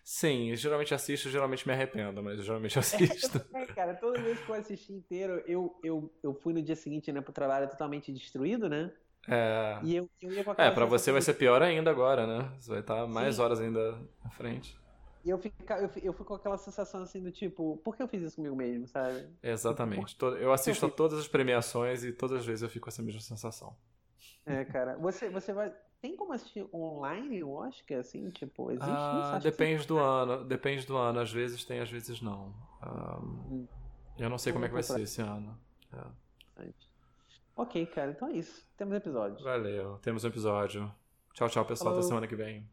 Sim, eu geralmente assisto, geralmente me arrependo, mas eu geralmente (laughs) assisto. é, cara, toda vez que eu assisti inteiro, eu, eu, eu fui no dia seguinte, né, pro trabalho totalmente destruído, né? É. E eu, eu ia com É, pra você vai ser pior ainda agora, né? Você vai estar mais Sim. horas ainda na frente. E eu, fica, eu, eu fico com aquela sensação assim do tipo, por que eu fiz isso comigo mesmo, sabe? Exatamente. Eu assisto a todas as premiações e todas as vezes eu fico com essa mesma sensação. É, cara. Você, você vai. Tem como assistir online o Oscar, assim? Tipo, existe ah, isso? Depende do ano. Depende do ano. Às vezes tem, às vezes não. Um, eu não sei como é que vai ser esse ano. É. Ok, cara. Então é isso. Temos episódio. Valeu. Temos um episódio. Tchau, tchau, pessoal. Falou. Até semana que vem.